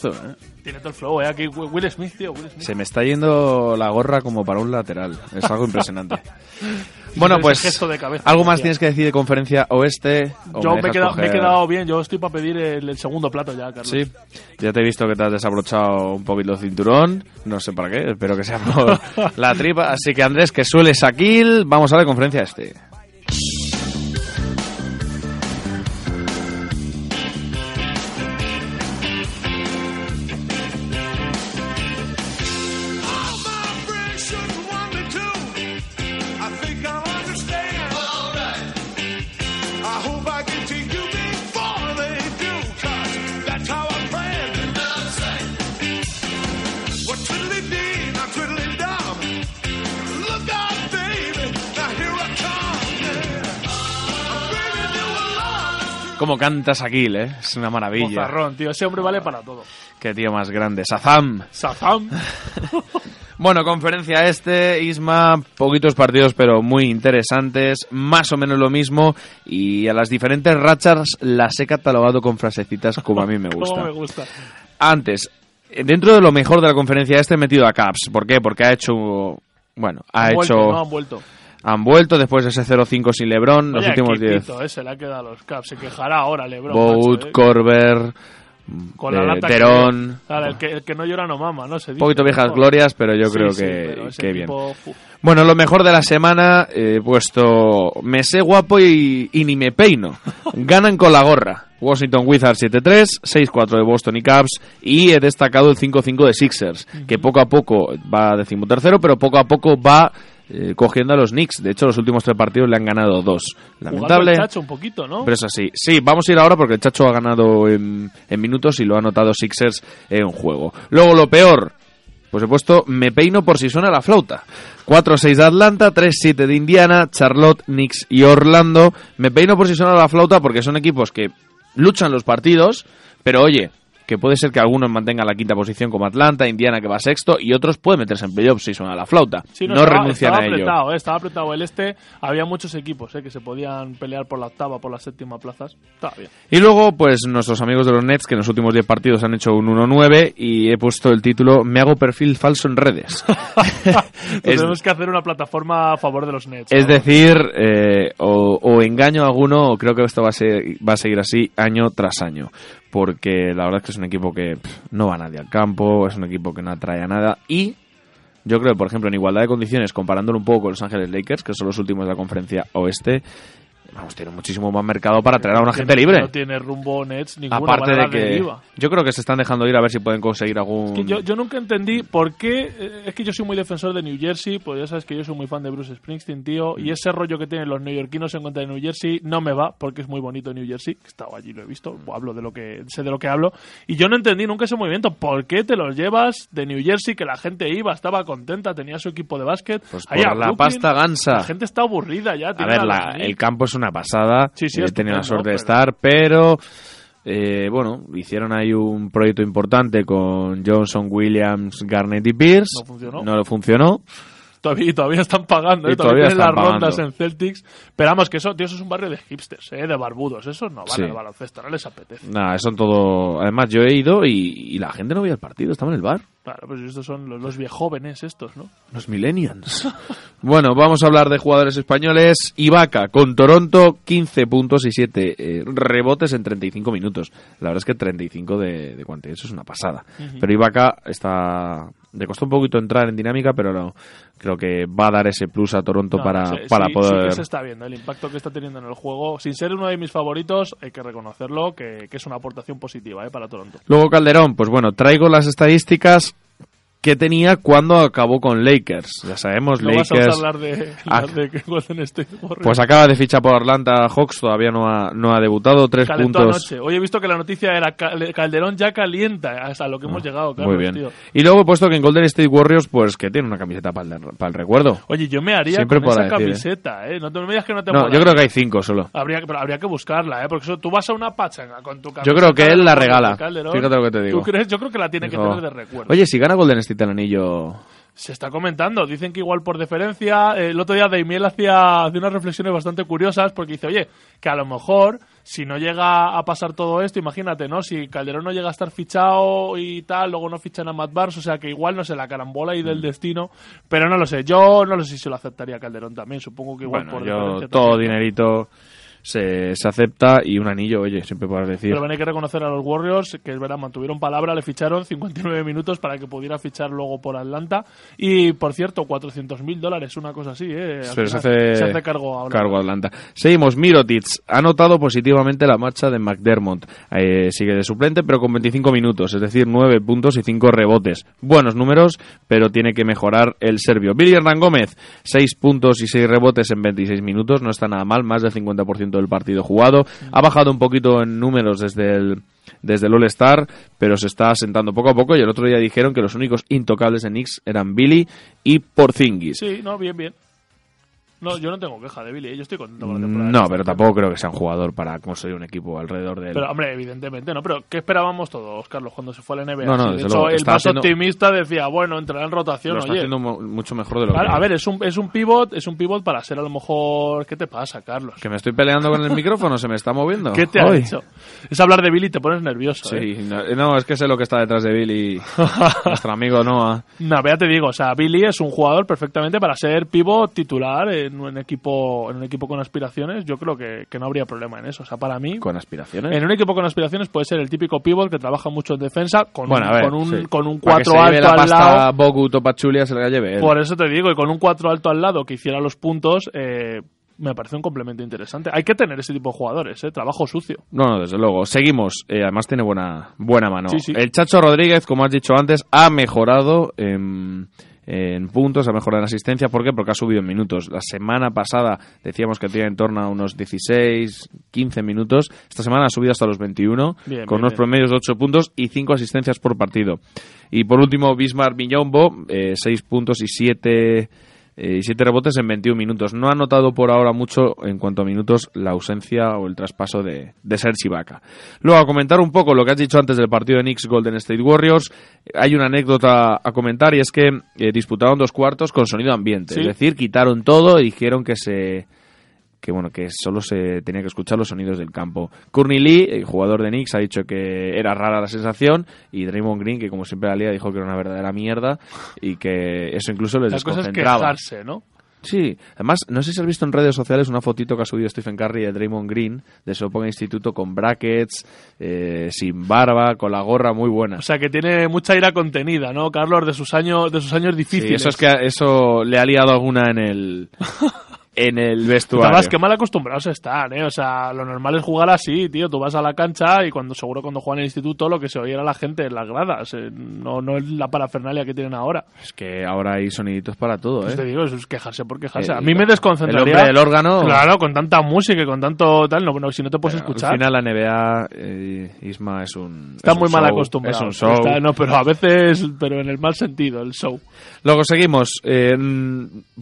Temazo, ¿eh? Tiene todo el flow, ¿eh? Aquí Will Smith, tío, Will Smith. Se me está yendo la gorra como para un lateral. Es algo impresionante. bueno, pues gesto de cabeza, algo más tienes que decir de conferencia oeste. o Yo me he, dejas quedado, me he quedado bien, yo estoy para pedir el, el segundo plato ya, Carlos. Sí, ya te he visto que te has desabrochado un poquito el cinturón. No sé para qué, espero que sea por la tripa. Así que Andrés, que suele Saquil, vamos a la conferencia este. Canta Shaquille, ¿eh? Es una maravilla. Mozarrón, tío. Ese hombre vale para todo. Qué tío más grande. Sazam. Sazam. Bueno, conferencia este, Isma, poquitos partidos pero muy interesantes, más o menos lo mismo y a las diferentes rachas las he catalogado con frasecitas como a mí me gusta. Cómo me gusta. Antes, dentro de lo mejor de la conferencia este he metido a Caps. ¿Por qué? Porque ha hecho, bueno, ha Han vuelto, hecho... no, han vuelto. Han vuelto después de ese 0-5 sin LeBron, los Vaya últimos 10. equipito, eh, se le ha quedado a los Caps. Se quejará ahora, Lebron. Bout, macho, eh. Corber, Con la eh, lata que-. Claro, el, que, el que no llora no mama, ¿no? Se Un dice, poquito viejas ¿no? glorias, pero yo Sí, creo sí, que, que bien. uf. Bueno, lo mejor de la semana, he puesto me sé guapo y, y ni me peino. Ganan con la gorra. Washington Wizards 7-3, 6-4 de Boston y Cavs y he destacado el 5-5 de Sixers, que poco a poco va decimotercero, pero poco a poco va eh, cogiendo a los Knicks. De hecho, los últimos tres partidos le han ganado dos. Lamentable. el Chacho un poquito, ¿no? Pero es así. Sí, vamos a ir ahora porque el Chacho ha ganado en, en minutos y lo ha anotado Sixers en juego. Luego lo peor, pues he puesto me peino por si suena la flauta. 4-6 de Atlanta, 3-7 de Indiana, Charlotte, Knicks y Orlando. Me peino por si suena la flauta porque son equipos que luchan los partidos, pero oye, que puede ser que algunos mantengan la quinta posición como Atlanta, Indiana que va sexto y otros pueden meterse en playoffs si suena la flauta. Sí, no estaba, renuncian estaba a ello. apretado, eh, estaba apretado el este. Había muchos equipos eh, que se podían pelear por la octava, por la séptima plazas. Estaba bien. Y luego, pues nuestros amigos de los Nets, que en los últimos 10 partidos han hecho un 1-9 y he puesto el título Me hago perfil falso en redes. es, Tenemos que hacer una plataforma a favor de los Nets. es ¿no? decir, eh, o, o engaño a alguno o creo que esto va a, ser, va a seguir así año tras año. Porque la verdad es que es un equipo que no va nadie al campo, es un equipo que no atrae a nada y... Yo creo por ejemplo, en igualdad de condiciones, comparándolo un poco con Los Ángeles Lakers, que son los últimos de la conferencia oeste, vamos, tiene muchísimo más mercado para traer a una gente libre. No tiene rumbo Nets ninguna Aparte de que deriva. yo creo que se están dejando ir a ver si pueden conseguir algún Es que yo, yo nunca entendí por qué. eh, Es que yo soy muy defensor de New Jersey, pues ya sabes que yo soy muy fan de Bruce Springsteen, tío. Mm. Y ese rollo que tienen los neoyorquinos en contra de New Jersey no me va, porque es muy bonito New Jersey. He estado allí, lo he visto, hablo de lo que sé de lo que hablo. Y yo no entendí nunca ese movimiento. ¿Por qué te los llevas de New Jersey, que la gente iba, estaba contenta, tenía su equipo de básquet? Pues por la Brooklyn, pasta gansa. La gente está aburrida ya. a ver la- el campo es una pasada Sí, sí, he tenido la suerte de estar pero eh, bueno hicieron ahí un proyecto importante con Johnson Williams Garnett y Pierce No funcionó. no lo funcionó Todavía, todavía están pagando, Y ¿eh? todavía todavía, tienen las están rondas pagando. en Celtics. Pero vamos, que eso, tío, eso es un barrio de hipsters, ¿eh? de barbudos. Esos no van Sí. al baloncesto, no les apetece. nada son todo además yo he ido y, y la gente no veía el partido estaba en el bar Claro, pues estos son los, los viejóvenes estos, ¿no? Los millennials. bueno, vamos a hablar de jugadores españoles. Ibaka con Toronto, 15 puntos y 7 eh, rebotes en 35 minutos. La verdad es que 35 de, de cuantía, eso es una pasada. Pero Ibaka está... Le costó un poquito entrar en dinámica, pero no, creo que va a dar ese plus a Toronto No, para, sí, para sí, poder... Sí que se está viendo el impacto que está teniendo en el juego. Sin ser uno de mis favoritos, hay que reconocerlo, que, que es una aportación positiva ¿eh? para Toronto. Luego Calderón, pues bueno, traigo las estadísticas que tenía cuando acabó con Lakers. Ya sabemos, No vas a Lakers... hablar de, Ah. Golden State Warriors. Pues acaba de fichar por Atlanta Hawks, todavía no ha, no ha debutado, tres Calentó puntos. anoche. Hoy he visto que la noticia era Cal- Calderón ya calienta hasta lo que hemos llegado, Carlos, Ah, Muy bien. tío. Y luego he puesto que en Golden State Warriors, pues que tiene una camiseta para el, para el recuerdo. Oye, yo me haría Siempre con esa decir, ¿eh? camiseta, ¿eh? No te me digas que no te No, yo creo que hay cinco solo. Habría, pero habría que buscarla, ¿eh? Porque eso, tú vas a una pachanga con tu camiseta. Yo creo que él la regala. Calderón. Fíjate lo que te digo. ¿Tú crees? Yo creo que la tiene que tener de recuerdo. Oye, si gana Golden State el anillo... Se está comentando, dicen que igual por deferencia, eh, el otro día Daimiel hacía, hacía unas reflexiones bastante curiosas porque dice, oye, que a lo mejor si no llega a pasar todo esto, imagínate, ¿no? Si Calderón no llega a estar fichado y tal, luego no fichan a Matt Barnes, o sea que igual no sé, la carambola y Mm. del destino, pero no lo sé, yo no lo sé si se lo aceptaría Calderón también, supongo que igual Bueno, por yo deferencia todo también, dinerito se, se acepta y un anillo, oye, siempre puedes decir. Pero bueno, hay que reconocer a los Warriors que es verdad, mantuvieron palabra, le ficharon 59 minutos para que pudiera fichar luego por Atlanta. Y por cierto, 400 mil dólares, una cosa así, ¿eh? Pero se hace, se hace cargo ahora. cargo Atlanta. Seguimos, Mirotic ha notado positivamente la marcha de McDermott. Eh, sigue de suplente, pero con 25 minutos, es decir, 9 puntos y 5 rebotes. Buenos números, pero tiene que mejorar el serbio. Billy Hernán Gómez, 6 puntos y 6 rebotes en 26 minutos, no está nada mal, más del 50% del partido jugado. Ha bajado un poquito en números desde el desde el All-Star, pero se está asentando poco a poco y el otro día dijeron que los únicos intocables en Knicks eran Billy y Porzingis. Sí, no, bien, bien. No, yo no tengo queja de Billy, ¿eh? yo estoy contento con la temporada. No, pero tampoco creo que sea un jugador para construir un equipo alrededor de él. Pero, hombre, evidentemente, ¿no? Pero, ¿qué esperábamos todos, Carlos, cuando se fue a la NBA? No, no, de hecho, luego, el más haciendo- optimista decía, bueno, entrará en rotación, lo está oye. haciendo mu- mucho mejor de lo Claro, que a ver, es un, es un pivot, es un pivot para ser a lo mejor. ¿Qué te pasa, Carlos? que me estoy peleando con el micrófono, se me está moviendo. ¿Qué te ha Hoy. dicho? Es hablar de Billy y te pones nervioso. Sí, ¿eh? no, no, es que sé lo que está detrás de Billy, nuestro amigo Noah. No, pero ya te digo, o sea, Billy es un jugador perfectamente para ser pivot titular en un equipo, en un equipo con aspiraciones. Yo creo que, que no habría problema en eso. O sea, para mí, Con aspiraciones. en un equipo con aspiraciones puede ser el típico pivot que trabaja mucho en defensa con Bueno, un, a ver, con un, sí. con un Para que 4 se lleve alto la al pasta lado. Bogu Topachulia se la lleve él. Por eso te digo, y con un 4 alto al lado que hiciera los puntos, eh, me parece un complemento interesante. Hay que tener ese tipo de jugadores, ¿eh? Trabajo sucio. No, no, desde luego. Seguimos. Eh, además tiene buena, buena mano. Sí, sí. El Chacho Rodríguez, como has dicho antes, ha mejorado en, en puntos, ha mejorado en asistencia. ¿Por qué? Porque ha subido en minutos. La semana pasada decíamos que tenía en torno a unos 16, 15 minutos. Esta semana ha subido hasta los 21, Bien, con bien, unos bien. promedios de 8 puntos y 5 asistencias por partido. Y por último, Bismarck Miñombo, 6 puntos y 7 y siete rebotes en 21 minutos. No ha notado por ahora mucho en cuanto a minutos la ausencia o el traspaso de, de Serge Ibaka. Luego, a comentar un poco lo que has dicho antes del partido de Knicks Golden State Warriors, hay una anécdota a comentar y es que eh, disputaron dos cuartos con sonido ambiente. Sí. Es decir, quitaron todo y dijeron que se que bueno que solo se tenía que escuchar los sonidos del campo. Courtney Lee, el jugador de Knicks, ha dicho que era rara la sensación y Draymond Green, que como siempre la liga, dijo que era una verdadera mierda y que eso incluso les La cosa es desconcentraba. quejarse, ¿no? Sí, además, no sé si has visto en redes sociales una fotito que ha subido Stephen Curry de Draymond Green de de instituto con brackets, eh, sin barba, con la gorra muy buena. O sea, que tiene mucha ira contenida, ¿no, Carlos? De sus años, de sus años Sí, difíciles. eso es que eso le ha liado alguna en el en el vestuario. Además, que mal acostumbrados están, ¿eh? O sea, lo normal es jugar así, tío. Tú vas a la cancha y cuando seguro cuando juegan en el instituto lo que se oye era la gente en las gradas. eh, No, no es la parafernalia que tienen ahora. Es que ahora hay soniditos para todo, Pues ¿eh? te digo, eso es quejarse por quejarse. Eh, a mí me desconcentraría. El hombre del órgano. Claro, con tanta música y con tanto tal, no, no, si no te puedes escuchar. Al final la NBA, eh, Isma, es un Está es muy un mal show, acostumbrado. Es un show. Está- no, pero a veces, pero en el mal sentido, el show. Luego seguimos. eh,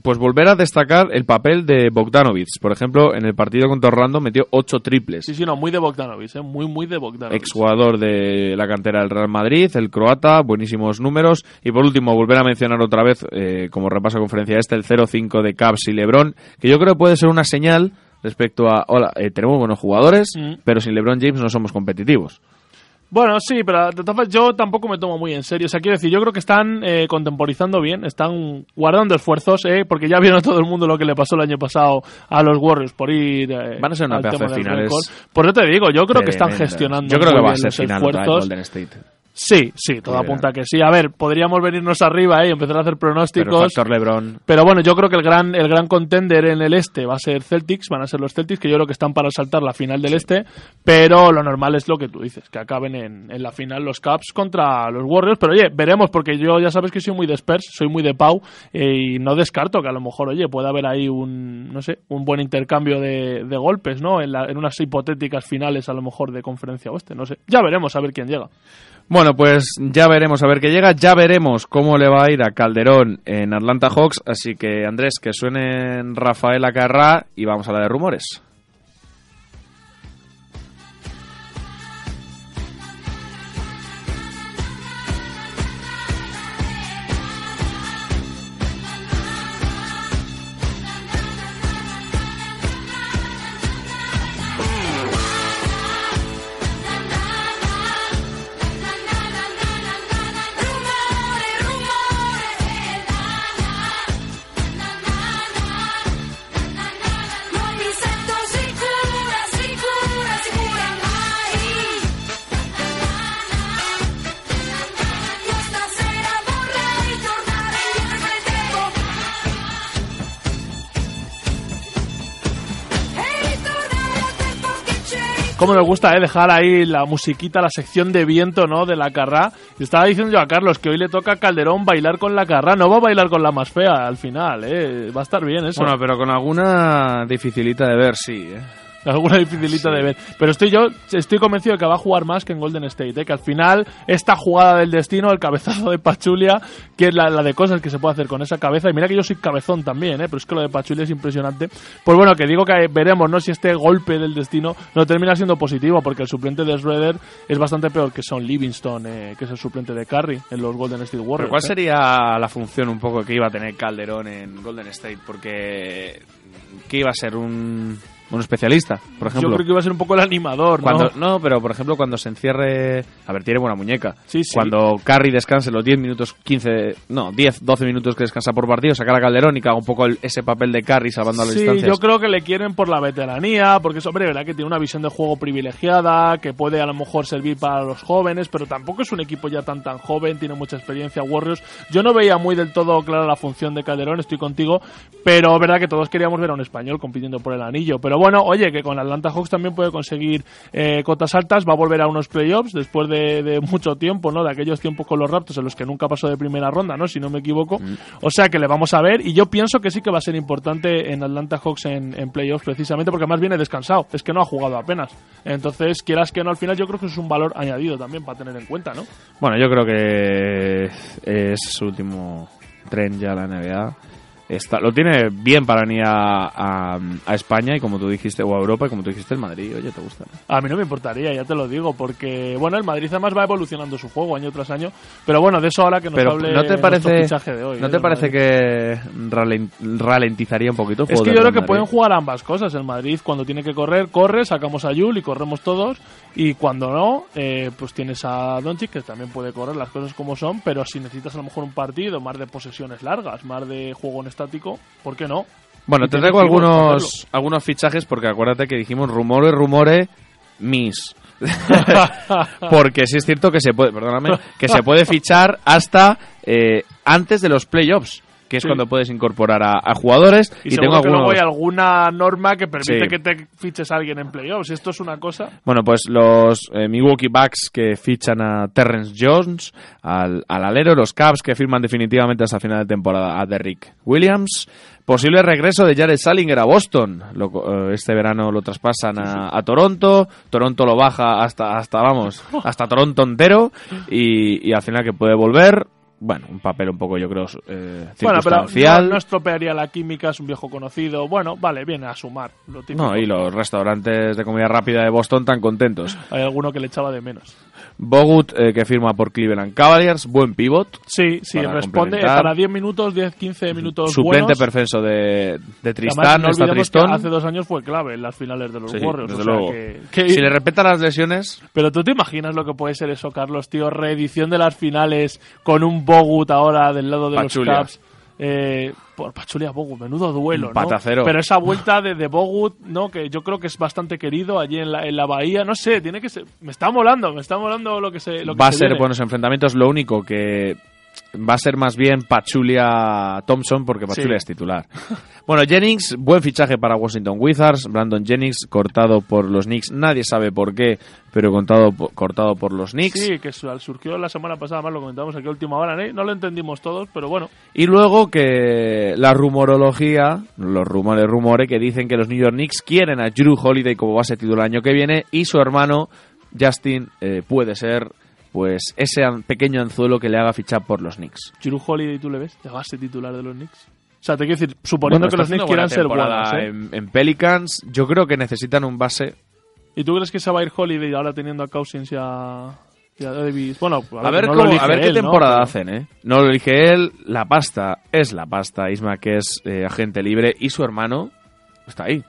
pues volver a destacar el papel de Bogdanovic. Por ejemplo, en el partido contra Orlando metió ocho triples. Sí, sí, no, muy de Bogdanovic, ¿eh? Muy, muy de Bogdanovic. Exjugador de la cantera del Real Madrid, el croata, buenísimos números. Y por último, volver a mencionar otra vez, eh, como repaso a conferencia este, el 0-5 de Cavs y LeBron, que yo creo que puede ser una señal respecto a, hola, eh, tenemos buenos jugadores, Mm. pero sin LeBron James no somos competitivos. Bueno, sí, pero yo tampoco me tomo muy en serio. O sea, quiero decir, yo creo que están eh, contemporizando bien, están guardando esfuerzos, eh, porque ya vieron todo el mundo lo que le pasó el año pasado a los Warriors por ir. eh, Van a ser una pedazo de finales. Por eso te digo, yo creo que están gestionando. Yo creo que va a ser final esfuerzos. Golden State. Sí, sí, todo Sí, apunta a que sí. A ver, podríamos venirnos arriba eh, y empezar a hacer Pero pronósticos. factor LeBron Pero bueno, yo creo que el gran, el gran contender en el este va a ser Celtics, van a ser los Celtics, que yo creo que están para saltar la final del este, pero lo normal es lo que tú dices, que acaben en, en la final los Caps contra los Warriors, pero oye, veremos, porque yo ya sabes que soy muy de Spurs, soy muy de Pau, eh, y no descarto que a lo mejor, oye, pueda haber ahí un, no sé, un buen intercambio de, de golpes, ¿no? En, la- en unas hipotéticas finales a lo mejor de conferencia oeste, no sé. Ya veremos a ver quién llega. Bueno, pues ya veremos a ver qué llega, ya veremos cómo le va a ir a Calderón en Atlanta Hawks, así que Andrés, que suenen Rafael Acarrá y vamos a la de rumores. Cómo me gusta eh, dejar ahí la musiquita, la sección de viento, ¿no? De la carrá. Estaba diciendo yo a Carlos que hoy le toca a Calderón bailar con la carrá. No va a bailar con la más fea al final, ¿eh? Va a estar bien eso. Bueno, pero con alguna dificilita de ver, sí. ¿eh? Alguna dificilita de ver. Pero estoy yo estoy convencido de que va a jugar más que en Golden State. ¿eh? Que al final, esta jugada del destino, el cabezazo de Pachulia, que es la, la de cosas que se puede hacer con esa cabeza. Y mira que yo soy cabezón también, ¿eh? pero es que lo de Pachulia es impresionante. Pues bueno, que digo que veremos ¿no? si este golpe del destino no termina siendo positivo, porque el suplente de Schroeder es bastante peor que Son Livingston, eh, que es el suplente de Curry en los Golden State Warriors. Pero ¿cuál ¿eh? sería la función un poco que iba a tener Calderón en Golden State? Porque ¿qué iba a ser un, un especialista, por ejemplo? Yo creo que iba a ser un poco el animador, ¿no? Cuando, no, pero por ejemplo, cuando se encierre. A ver, tiene buena muñeca. Sí, sí. Cuando Curry descanse los 10 minutos, 15. No, 10, 12 minutos que descansa por partido, sacar a Calderón y que haga un poco el- ese papel de Curry salvando a las Sí, distancias. yo creo que le quieren por la veteranía, porque es hombre, verdad que tiene una visión de juego privilegiada, que puede a lo mejor servir para los jóvenes, pero tampoco es un equipo ya tan tan joven, tiene mucha experiencia Warriors. Yo no veía muy del todo clara la función de Calderón, estoy contigo, pero verdad que todos queríamos ver a un español compitiendo por el anillo. Pero bueno, oye, que con Atlanta Hawks también puede conseguir eh, cotas altas, va a volver a unos playoffs después de, de mucho tiempo, ¿no? De aquellos tiempos con los Raptors en los que nunca pasó de primera ronda, ¿no? Si no me equivoco. O sea que le vamos a ver y yo pienso que sí que va a ser importante en Atlanta Hawks en, en playoffs precisamente porque más viene descansado, es que no ha jugado apenas. Entonces, quieras que no, al final yo creo que es un valor añadido también para tener en cuenta, ¿no? Bueno, yo creo que es su último tren ya la NBA. Está, lo tiene bien para venir a, a- a España y como tú dijiste, o a Europa y como tú dijiste, el Madrid, oye, ¿te gusta? A mí no me importaría, ya te lo digo, porque bueno, el Madrid además va evolucionando su juego año tras año, pero bueno, de eso ahora que nos Pero hable ¿no te parece, de hoy. ¿no ¿eh? te del parece que ralen- ralentizaría un poquito el Es juego que del yo creo que Madrid? pueden jugar ambas cosas. El Madrid, cuando tiene que correr, corre, sacamos a Yul y corremos todos. Y cuando no, eh, pues tienes a Doncic, que también puede correr las cosas como son. Pero si necesitas a lo mejor un partido más de posesiones largas, más de juego en estático, ¿por qué no? Bueno, te traigo algunos, algunos fichajes porque acuérdate que dijimos rumores, rumores, mis. porque sí es cierto que se puede, perdóname, que se puede fichar hasta eh, antes de los playoffs, que es Sí. cuando puedes incorporar a, a jugadores. Y, tengo que luego algunos. hay alguna norma que permite Sí. que te fiches a alguien en playoffs. Esto es una cosa. Bueno, pues los eh, Milwaukee Bucks que fichan a Terrence Jones, al, al alero, los Cavs que firman definitivamente hasta final de temporada a Derrick Williams, posible regreso de Jared Salinger a Boston, Lo eh, este verano lo traspasan a, a Toronto, Toronto lo baja hasta, hasta vamos, hasta Toronto entero y, y al final que puede volver. Bueno, un papel un poco, yo creo, eh, Bueno, pero circunstancial. no, no estropearía la química, es un viejo conocido. Bueno, vale, viene a sumar. Lo típico. No, y los restaurantes de comida rápida de Boston tan contentos. Hay alguno que le echaba de menos. Bogut, eh, que firma por Cleveland Cavaliers, buen pivot. Sí, sí, Para responde para 10 minutos, 10, 15 minutos Suplente buenos. perfecto de, de Tristán, no está Tristón. hace dos años fue clave en las finales de los Sí, Warriors. desde o sea luego. que- que- Si le respetan las lesiones, Pero tú te imaginas lo que puede ser eso, Carlos, tío. Reedición de las finales con un Bogut ahora del lado de Pachulia. los Caps. Eh, por Pachulia Bogut, menudo duelo, Un ¿no? patacero. Pero esa vuelta de, de Bogut, ¿no? Que yo creo que es bastante querido allí en la, en la bahía. No sé, tiene que ser. Me está molando, me está molando lo que se. Lo que va a se ser viene. buenos enfrentamientos. Lo único que va a ser más bien Pachulia Thompson, porque Pachulia Sí. es titular. Bueno, Jennings, buen fichaje para Washington Wizards. Brandon Jennings, cortado por los Knicks. Nadie sabe por qué, pero contado, cortado por los Knicks. Sí, que su- surgió la semana pasada, más lo comentamos aquí a última hora, ¿eh? No lo entendimos todos, pero bueno. Y luego que la rumorología, los rumores, rumores, que dicen que los New York Knicks quieren a Drew Holiday como base titular el año que viene y su hermano Justin eh, puede ser pues ese pequeño anzuelo que le haga fichar por los Knicks. Giroud Holiday, ¿tú le ves? ¿De base titular de los Knicks? O sea, te quiero decir, suponiendo Bueno, que los Knicks quieran ser buenos, ¿eh? en, en Pelicans, yo creo que necesitan un base. ¿Y tú crees que se va a ir Holiday ahora teniendo a Cousins y a, y a Davis? Bueno, A ver, no lo cómo- a ver qué él, ¿no? temporada Pero- hacen, ¿eh? No lo elige él, la pasta es la pasta. Isma, que es eh, agente libre, y su hermano está ahí.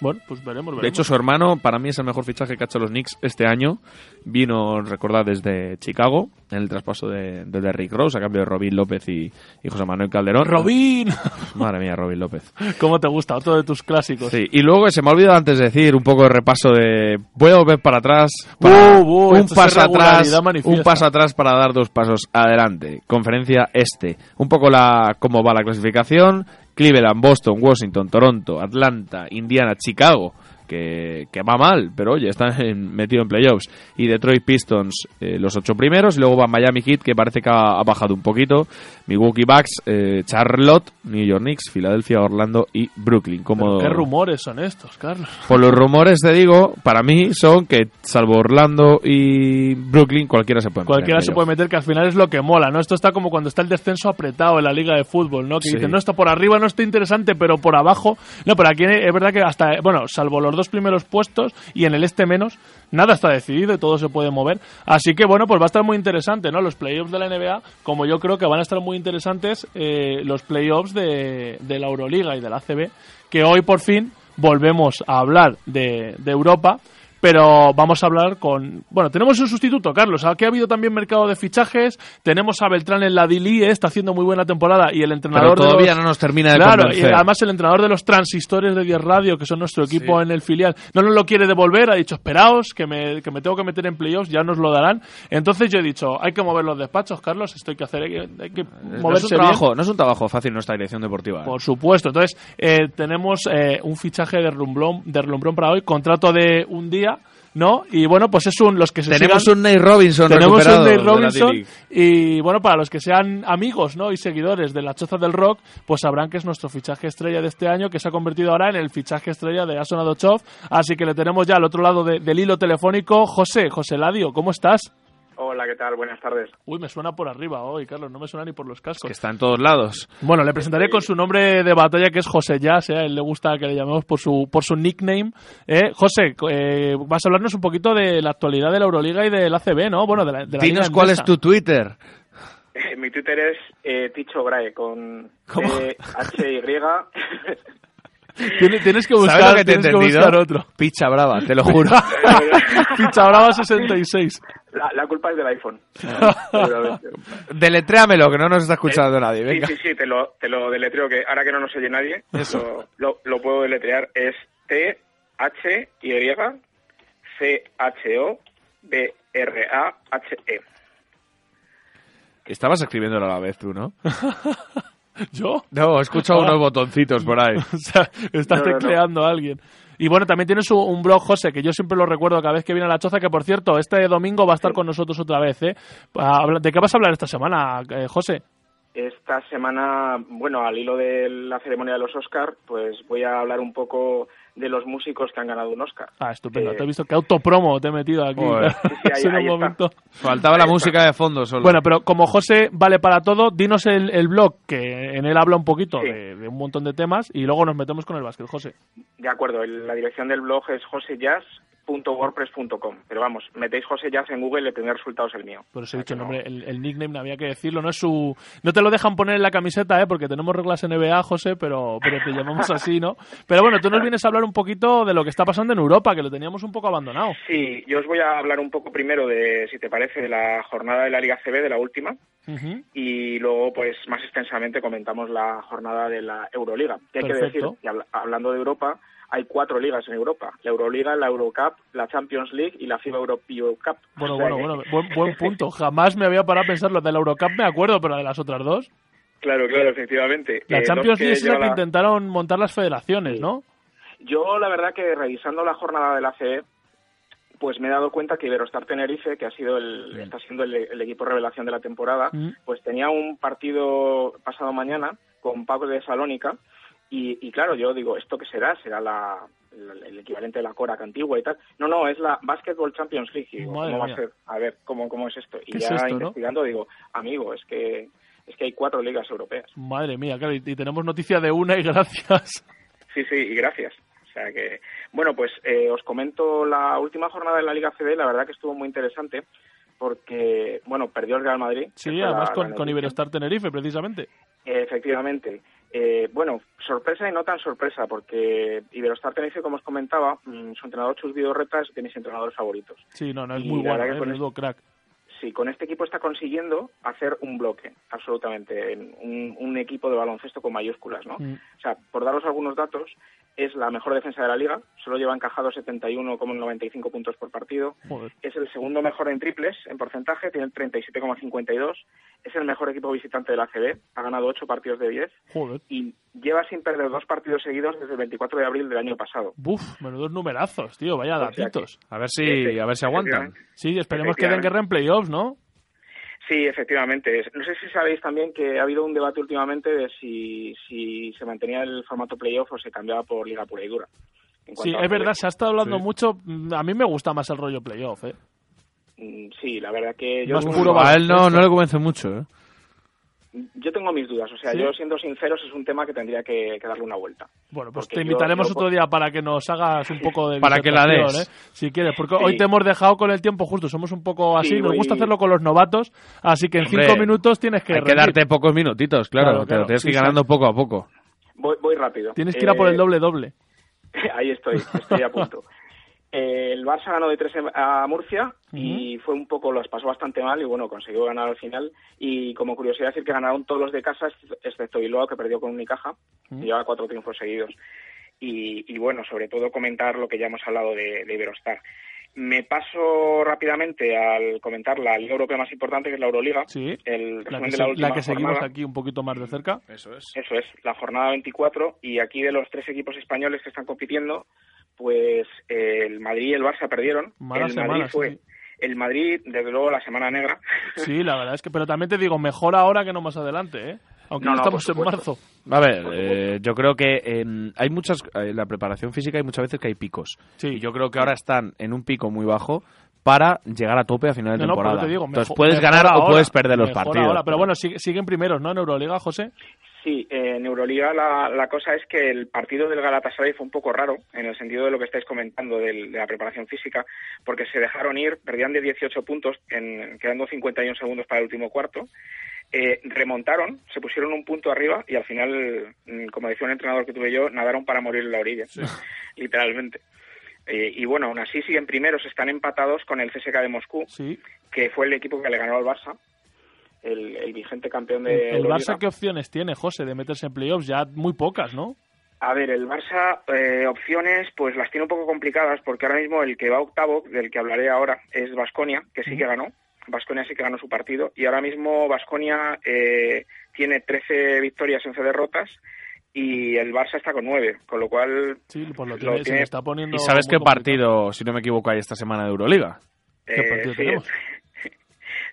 Bueno, pues veremos, veremos. De hecho, su hermano para mí es el mejor fichaje que ha hecho los Knicks este año. Vino, recordad, desde Chicago, en el traspaso de, de Derrick Rose, a cambio de Robin López y, y José Manuel Calderón. ¡Robin! Madre mía, Robin López. ¿Cómo te gusta? Otro de tus clásicos. Sí, y luego se me ha olvidado antes de decir un poco de repaso de. Voy a volver para atrás. para- Uh, uh, un paso atrás. manifiesta. Un paso atrás para dar dos pasos adelante. Conferencia este. Un poco la cómo va la clasificación. Cleveland, Boston, Washington, Toronto, Atlanta, Indiana, Chicago. Que, que va mal, pero oye, está en- metido en playoffs. Y Detroit Pistons, eh, los ocho primeros. Y luego va Miami Heat, que parece que ha, ha bajado un poquito. Milwaukee Bucks, eh, Charlotte, New York Knicks, Filadelfia, Orlando y Brooklyn. Como, ¿Qué rumores son estos, Carlos? Por los rumores, te digo, para mí son que, salvo Orlando y Brooklyn, cualquiera se puede meter Cualquiera se puede meter, que al final es lo que mola, ¿no? Esto está como cuando está el descenso apretado en la liga de fútbol, ¿no? Que Sí. dicen, no, está por arriba, no está interesante, pero por abajo. No, pero aquí es verdad que hasta, bueno, salvo los dos primeros puestos y en el este menos, nada está decidido y todo se puede mover. Así que, bueno, pues va a estar muy interesante, ¿no? Los playoffs de la NBA, como yo creo que van a estar muy interesantes eh, los playoffs de, de la Euroliga y de la ACB, que hoy por fin volvemos a hablar de, de Europa. Pero vamos a hablar con... Bueno, tenemos un sustituto, Carlos. Aquí ha habido también mercado de fichajes. Tenemos a Beltrán en la Dili, eh, está haciendo muy buena temporada. Y el Pero entrenador de todavía los- no nos termina de Claro, y además el entrenador de los transistores de 10 Radio, que son nuestro equipo en el filial, no nos lo quiere devolver, ha dicho, esperaos, que me, que me tengo que meter en playoffs, ya nos lo darán. Entonces yo he dicho, hay que mover los despachos, Carlos, esto hay que hacer, hay que, hay que no, es moverse un bien. trabajo, no es un trabajo fácil nuestra dirección deportiva. ¿eh? Por supuesto. Entonces, eh, tenemos eh, un fichaje de Rumblón, de Rumblón para hoy, contrato de un día, ¿no? Y bueno, pues es un los que se Tenemos sigan- un Nate Robinson tenemos un Nate Robinson y bueno, para los que sean amigos ¿no? y seguidores de la Choza del Rock, pues sabrán que es nuestro fichaje estrella de este año, que se ha convertido ahora en el fichaje estrella de Asona Chov. Así que le tenemos ya al otro lado de- del hilo telefónico. José, José Ladio, ¿cómo estás? Hola, ¿qué tal? Buenas tardes. Uy, me suena por arriba hoy, Carlos, no me suena ni por los cascos. Que está en todos lados. Bueno, le presentaré con su nombre de batalla que es José Jazz, ¿eh? a él le gusta que le llamemos por su, por su nickname. ¿eh? José, eh, vas a hablarnos un poquito de la actualidad de la Euroliga y del ACB, ¿no? Bueno, de la, de la Dinos liga cuál es tu Twitter. Eh, Mi Twitter es eh, Ticho Brahe con ¿Cómo? H-Y. Tienes, tienes que buscar, ¿Sabes lo que te he tienes que buscar otro. Picha brava, te lo juro. Picha Brava 66. la, la culpa es del iPhone. Deletréamelo, que no nos está escuchando nadie. Sí, Venga. sí, sí, te lo, te lo deletreo, que ahora que no nos oye nadie, Eso. Lo, lo puedo deletrear. Es T-H-Y-C-H-O-B-R-A-H-E. Estabas escribiéndolo a la vez tú, ¿no? ¿Yo? No, he escuchado Ah. unos botoncitos por ahí. O sea, estás No, no, no. tecleando a alguien. Y bueno, también tienes un, blog, José, que yo siempre lo recuerdo cada vez que viene a la choza, que por cierto, este domingo va a estar con nosotros otra vez, ¿eh? Habla- ¿De qué vas a hablar esta semana, eh, José? Esta semana, bueno, al hilo de la ceremonia de los Oscar, pues voy a hablar un poco de los músicos que han ganado un Oscar. Ah, estupendo. Eh, Te he visto que autopromo te he metido aquí. Sí, sí, ahí- En un ahí está. momento. Faltaba la música de fondo solo. Bueno, pero como José vale para todo, dinos el, el blog, que en él habla un poquito Sí. de, de un montón de temas, y luego nos metemos con el básquet, José. De acuerdo, el- la dirección del blog es josejazz.wordpress.com. Pero vamos, metéis José Jazz en Google y el primer resultado es el mío. Por eso he dicho el no- nombre, el, el nickname, no había que decirlo. No es su, no te lo dejan poner en la camiseta, ¿eh? porque tenemos reglas NBA, José, pero, pero te llamamos así, ¿no? Pero bueno, tú nos vienes a hablar un poquito de lo que está pasando en Europa, que lo teníamos un poco abandonado. Sí, yo os voy a hablar un poco primero de, si te parece, de la jornada de la Liga CB, de la última, y luego, pues, más extensamente comentamos la jornada de la Euroliga. Que hay que decir, que hablando de Europa, hay cuatro ligas en Europa. La Euroliga, la Eurocup, la Champions League y la FIBA Euro Cup. Bueno, O sea bueno, que- bueno, buen, buen punto. Jamás me había parado a pensar lo de la Eurocup, me acuerdo, pero de las otras dos. Claro, claro, efectivamente. La Eh, Champions League es la que la- intentaron montar las federaciones, Sí. ¿no? Yo, la verdad, que revisando la jornada de la CE, pues me he dado cuenta que Iberostar Tenerife, que ha sido el, está siendo el, el equipo revelación de la temporada, Mm. pues tenía un partido pasado mañana con Paco de Salónica. Y, y claro, yo digo, ¿esto qué será? ¿Será la, la- el equivalente de la Corac antigua y tal? No, no, es la Basketball Champions League. Digo, Madre ¿cómo mía. va a ser? A ver, ¿cómo, cómo es esto? Y ¿Qué es ya no? investigando digo, amigo, es que, es que hay cuatro ligas europeas. Madre mía, claro, y, y tenemos noticia de una y gracias. Sí, sí, y gracias. O sea que, bueno, pues eh, os comento la última jornada de la Liga CD, la verdad que estuvo muy interesante porque, bueno, perdió el Real Madrid. Sí, además la- con, la con. Iberostar Tenerife, precisamente. Efectivamente. Eh, bueno, sorpresa y no tan sorpresa, porque Iberostar Tenerife, como os comentaba, mm, su entrenador Chus Vidorreta es de mis entrenadores favoritos. Sí, no, no, es Y muy bueno, ¿eh? con menudo crack. Sí, con este equipo está consiguiendo hacer un bloque, absolutamente, en un, un equipo de baloncesto con mayúsculas, ¿no? Mm. O sea, por daros algunos datos, es la mejor defensa de la liga, solo lleva encajado 71,95 puntos por partido. Joder. Es el segundo mejor en triples en porcentaje, tiene el 37,52. Es el mejor equipo visitante de la ACB, ha ganado 8 partidos de 10 Joder. y lleva sin perder dos partidos seguidos desde el 24 de abril del año pasado. Buf, menudos numerazos, tío, vaya O sea que- datitos. A ver si, a ver si aguantan. Sí, esperemos que den guerra en playoffs, ¿no? Sí, efectivamente. No sé si sabéis también que ha habido un debate últimamente de si, si se mantenía el formato playoff o se cambiaba por liga pura y dura. Sí, es verdad, se ha estado hablando Sí. mucho. mm, A mí me gusta más el rollo playoff, ¿eh? Mm, Sí, la verdad que yo, Más tengo- puro A él no, no le convence mucho, ¿eh? Yo tengo mis dudas. O sea, ¿Sí? yo siendo sinceros es un tema que tendría que, que darle una vuelta. Bueno, pues Porque te invitaremos yo- otro día para que nos hagas un poco de Para que la des. ¿eh? Si quieres, porque Sí. hoy te hemos dejado con el tiempo justo, somos un poco así, Sí, nos voy- gusta hacerlo con los novatos, así que en Hombre, cinco minutos tienes que Hay que rendir. darte pocos minutitos, claro. Claro, te claro. lo tienes que ir Sí, ganando poco a poco. Voy, voy rápido. Tienes que ir a por Eh, el doble-doble. Ahí estoy, estoy a punto. Eh, el Barça ganó de 3 a Murcia y fue un poco, los pasó bastante mal y bueno, consiguió ganar al final. Y como curiosidad decir que ganaron todos los de casa, excepto Bilbao, que perdió con Unicaja, y lleva cuatro triunfos seguidos. Y, y bueno, sobre todo comentar lo que ya hemos hablado de, de Iberostar. Me paso rápidamente al comentar la liga europea más importante, que es la Euroliga. Sí, El la resumen que, de se- la última la que seguimos jornada. aquí un poquito más de cerca. Eso es. Eso es, la jornada 24 y aquí de los tres equipos españoles que están compitiendo, pues eh, el Madrid y el Barça perdieron. Mala el semana, Madrid fue sí. el Madrid, desde luego la semana negra. Sí, la verdad es que, pero también te digo, mejor ahora que no más adelante, ¿eh? Aunque No, estamos en marzo. A ver, eh, yo creo que en- hay muchas. En la preparación física hay muchas veces que hay picos. Sí. Y yo creo que ahora están en un pico muy bajo para llegar a tope a final de No, no, pero temporada. te digo, Entonces puedes ganar o puedes perder los partidos. ahora. Pero bueno, sigue- siguen primeros, ¿no? En Euroliga, José. Sí, eh, en Euroliga la, la cosa es que el partido del Galatasaray fue un poco raro, en el sentido de lo que estáis comentando del- de la preparación física, porque se dejaron ir, perdían de 18 puntos, en, quedando 51 segundos para el último cuarto, eh, remontaron, se pusieron un punto arriba y al final, mm, como decía un entrenador que tuve yo, nadaron para morir en la orilla, literalmente. Eh, y bueno, aún así siguen primeros, están empatados con el CSK de Moscú, Sí. que fue el equipo que le ganó al Barça, el, el vigente campeón de ¿El. Barça qué opciones tiene, José, de meterse en playoffs? Ya muy pocas, ¿no? A ver, el Barça, eh, opciones, pues las tiene un poco complicadas, porque ahora mismo el que va octavo, del que hablaré ahora, es Vasconia, que sí que ganó. Vasconia sí que ganó su partido. Y ahora mismo Vasconia tiene 13 victorias, 11 derrotas, y el Barça está con 9, con lo cual. Sí, pues lo Lo tiene, se tiene- está poniendo. ¿Y sabes qué complicado. partido, si no me equivoco, hay esta semana de Euroliga? ¿Qué eh, partido sí, tenemos?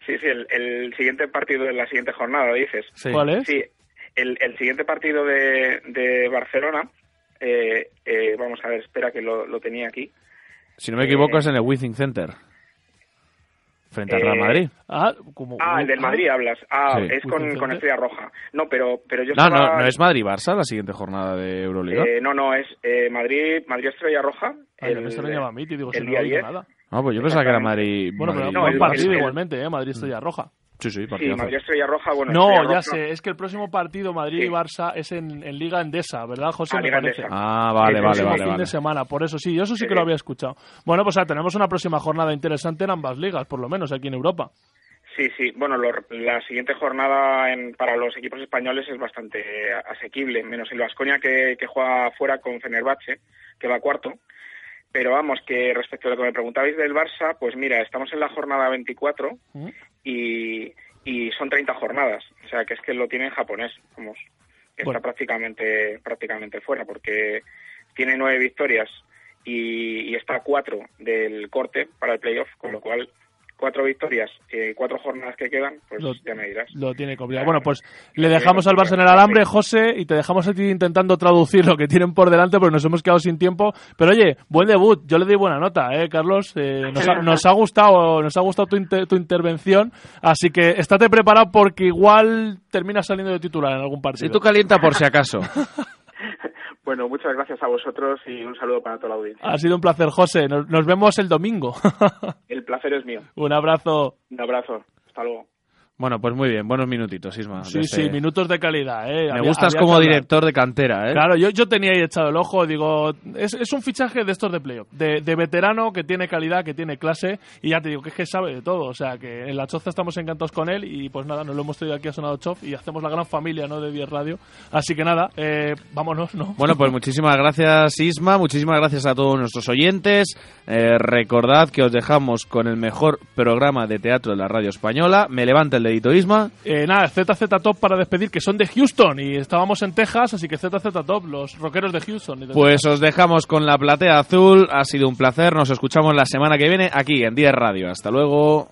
Sí, sí, el, el siguiente partido de la siguiente jornada, dices. Sí. ¿Cuál es? Sí, el, el siguiente partido de, de Barcelona, eh, eh, vamos a ver, espera que lo, lo tenía aquí. Si no me equivoco, Eh, es en el Withing Center. Frente al eh, Real Madrid. Ah, como, Ah, el del Madrid hablas. Ah, Sí. es con, con Estrella Roja. No, pero, pero yo No, estaba... no, no es Madrid-Barça la siguiente jornada de Euroliga. eh, no, no, es eh, Madrid, Madrid Estrella Roja. Ay, el, me extrañaba a mí, te digo, el si no día he oído 10. nada. Ah, pues yo pensaba que era. Madrid. Bueno, pero Madrid- no, buen el- partido el- igualmente, ¿eh? Madrid Estrella Roja. Sí, sí, Sí, partidazo. Madrid Estrella Roja, bueno... No, Estrella ya Roja- sé, es que el próximo partido Madrid y Sí. Barça es en, en Liga Endesa, ¿verdad, José? Ah, Me Liga parece. Endesa. Ah, vale, Sí, vale, sí, vale, fin vale. de semana, por eso sí, yo eso sí que Sí. lo había escuchado. Bueno, pues ah, tenemos una próxima jornada interesante en ambas ligas, por lo menos aquí en Europa. Sí, sí. Bueno, lo- la siguiente jornada en- para los equipos españoles es bastante asequible, menos el Vasconia que, que juega fuera con Fenerbahce, que va cuarto. Pero vamos, que respecto a lo que me preguntabais del Barça, pues mira, estamos en la jornada 24 ¿Mm? y, y son 30 jornadas. O sea, que es que lo tiene en japonés, vamos, que Bueno. está prácticamente, prácticamente fuera, porque tiene nueve victorias y, y está a cuatro del corte para el playoff, con lo cual cuatro victorias, eh, cuatro jornadas que quedan, pues Lo- ya me dirás. Lo tiene complicado. Bueno, pues le dejamos al Barça en el alambre, José, y te dejamos a ti intentando traducir lo que tienen por delante, porque nos hemos quedado sin tiempo. Pero oye, buen debut. Yo le doy buena nota, ¿eh, Carlos? Eh, nos, ha, nos ha gustado, nos ha gustado tu, inter- tu intervención, así que estate preparado porque igual terminas saliendo de titular en algún Si partido. tú calienta por si acaso. Bueno, muchas gracias a vosotros y un saludo para toda la audiencia. Ha sido un placer, José. Nos, nos vemos el domingo. El placer es mío. un abrazo. Un abrazo. Hasta luego. Bueno, pues muy bien, buenos minutitos, Isma. Sí, sí, minutos de calidad. ¿eh? Me Había- gustas había como director de cantera, ¿eh? Claro, yo, yo tenía ahí echado el ojo, digo, es, es un fichaje de estos de playoff, de, de veterano que tiene calidad, que tiene clase, y ya te digo que es que sabe de todo, o sea, que en la Choza estamos encantados con él, y pues nada, nos lo hemos traído aquí a Sonado Chof, y hacemos la gran familia, ¿no?, de 10 Radio, así que nada, eh, vámonos, ¿no? Bueno, pues muchísimas gracias Isma, muchísimas gracias a todos nuestros oyentes. Eh, recordad que os dejamos con el mejor programa de teatro de la radio española. Me levanta el dedito Isma. Eh, nada, ZZ Top para despedir, que son de Houston, y estábamos en Texas, así que ZZ Top, los rockeros de Houston. y de Pues Texas. os dejamos con la platea azul. Ha sido un placer. Nos escuchamos la semana que viene aquí en 10 Radio. Hasta luego.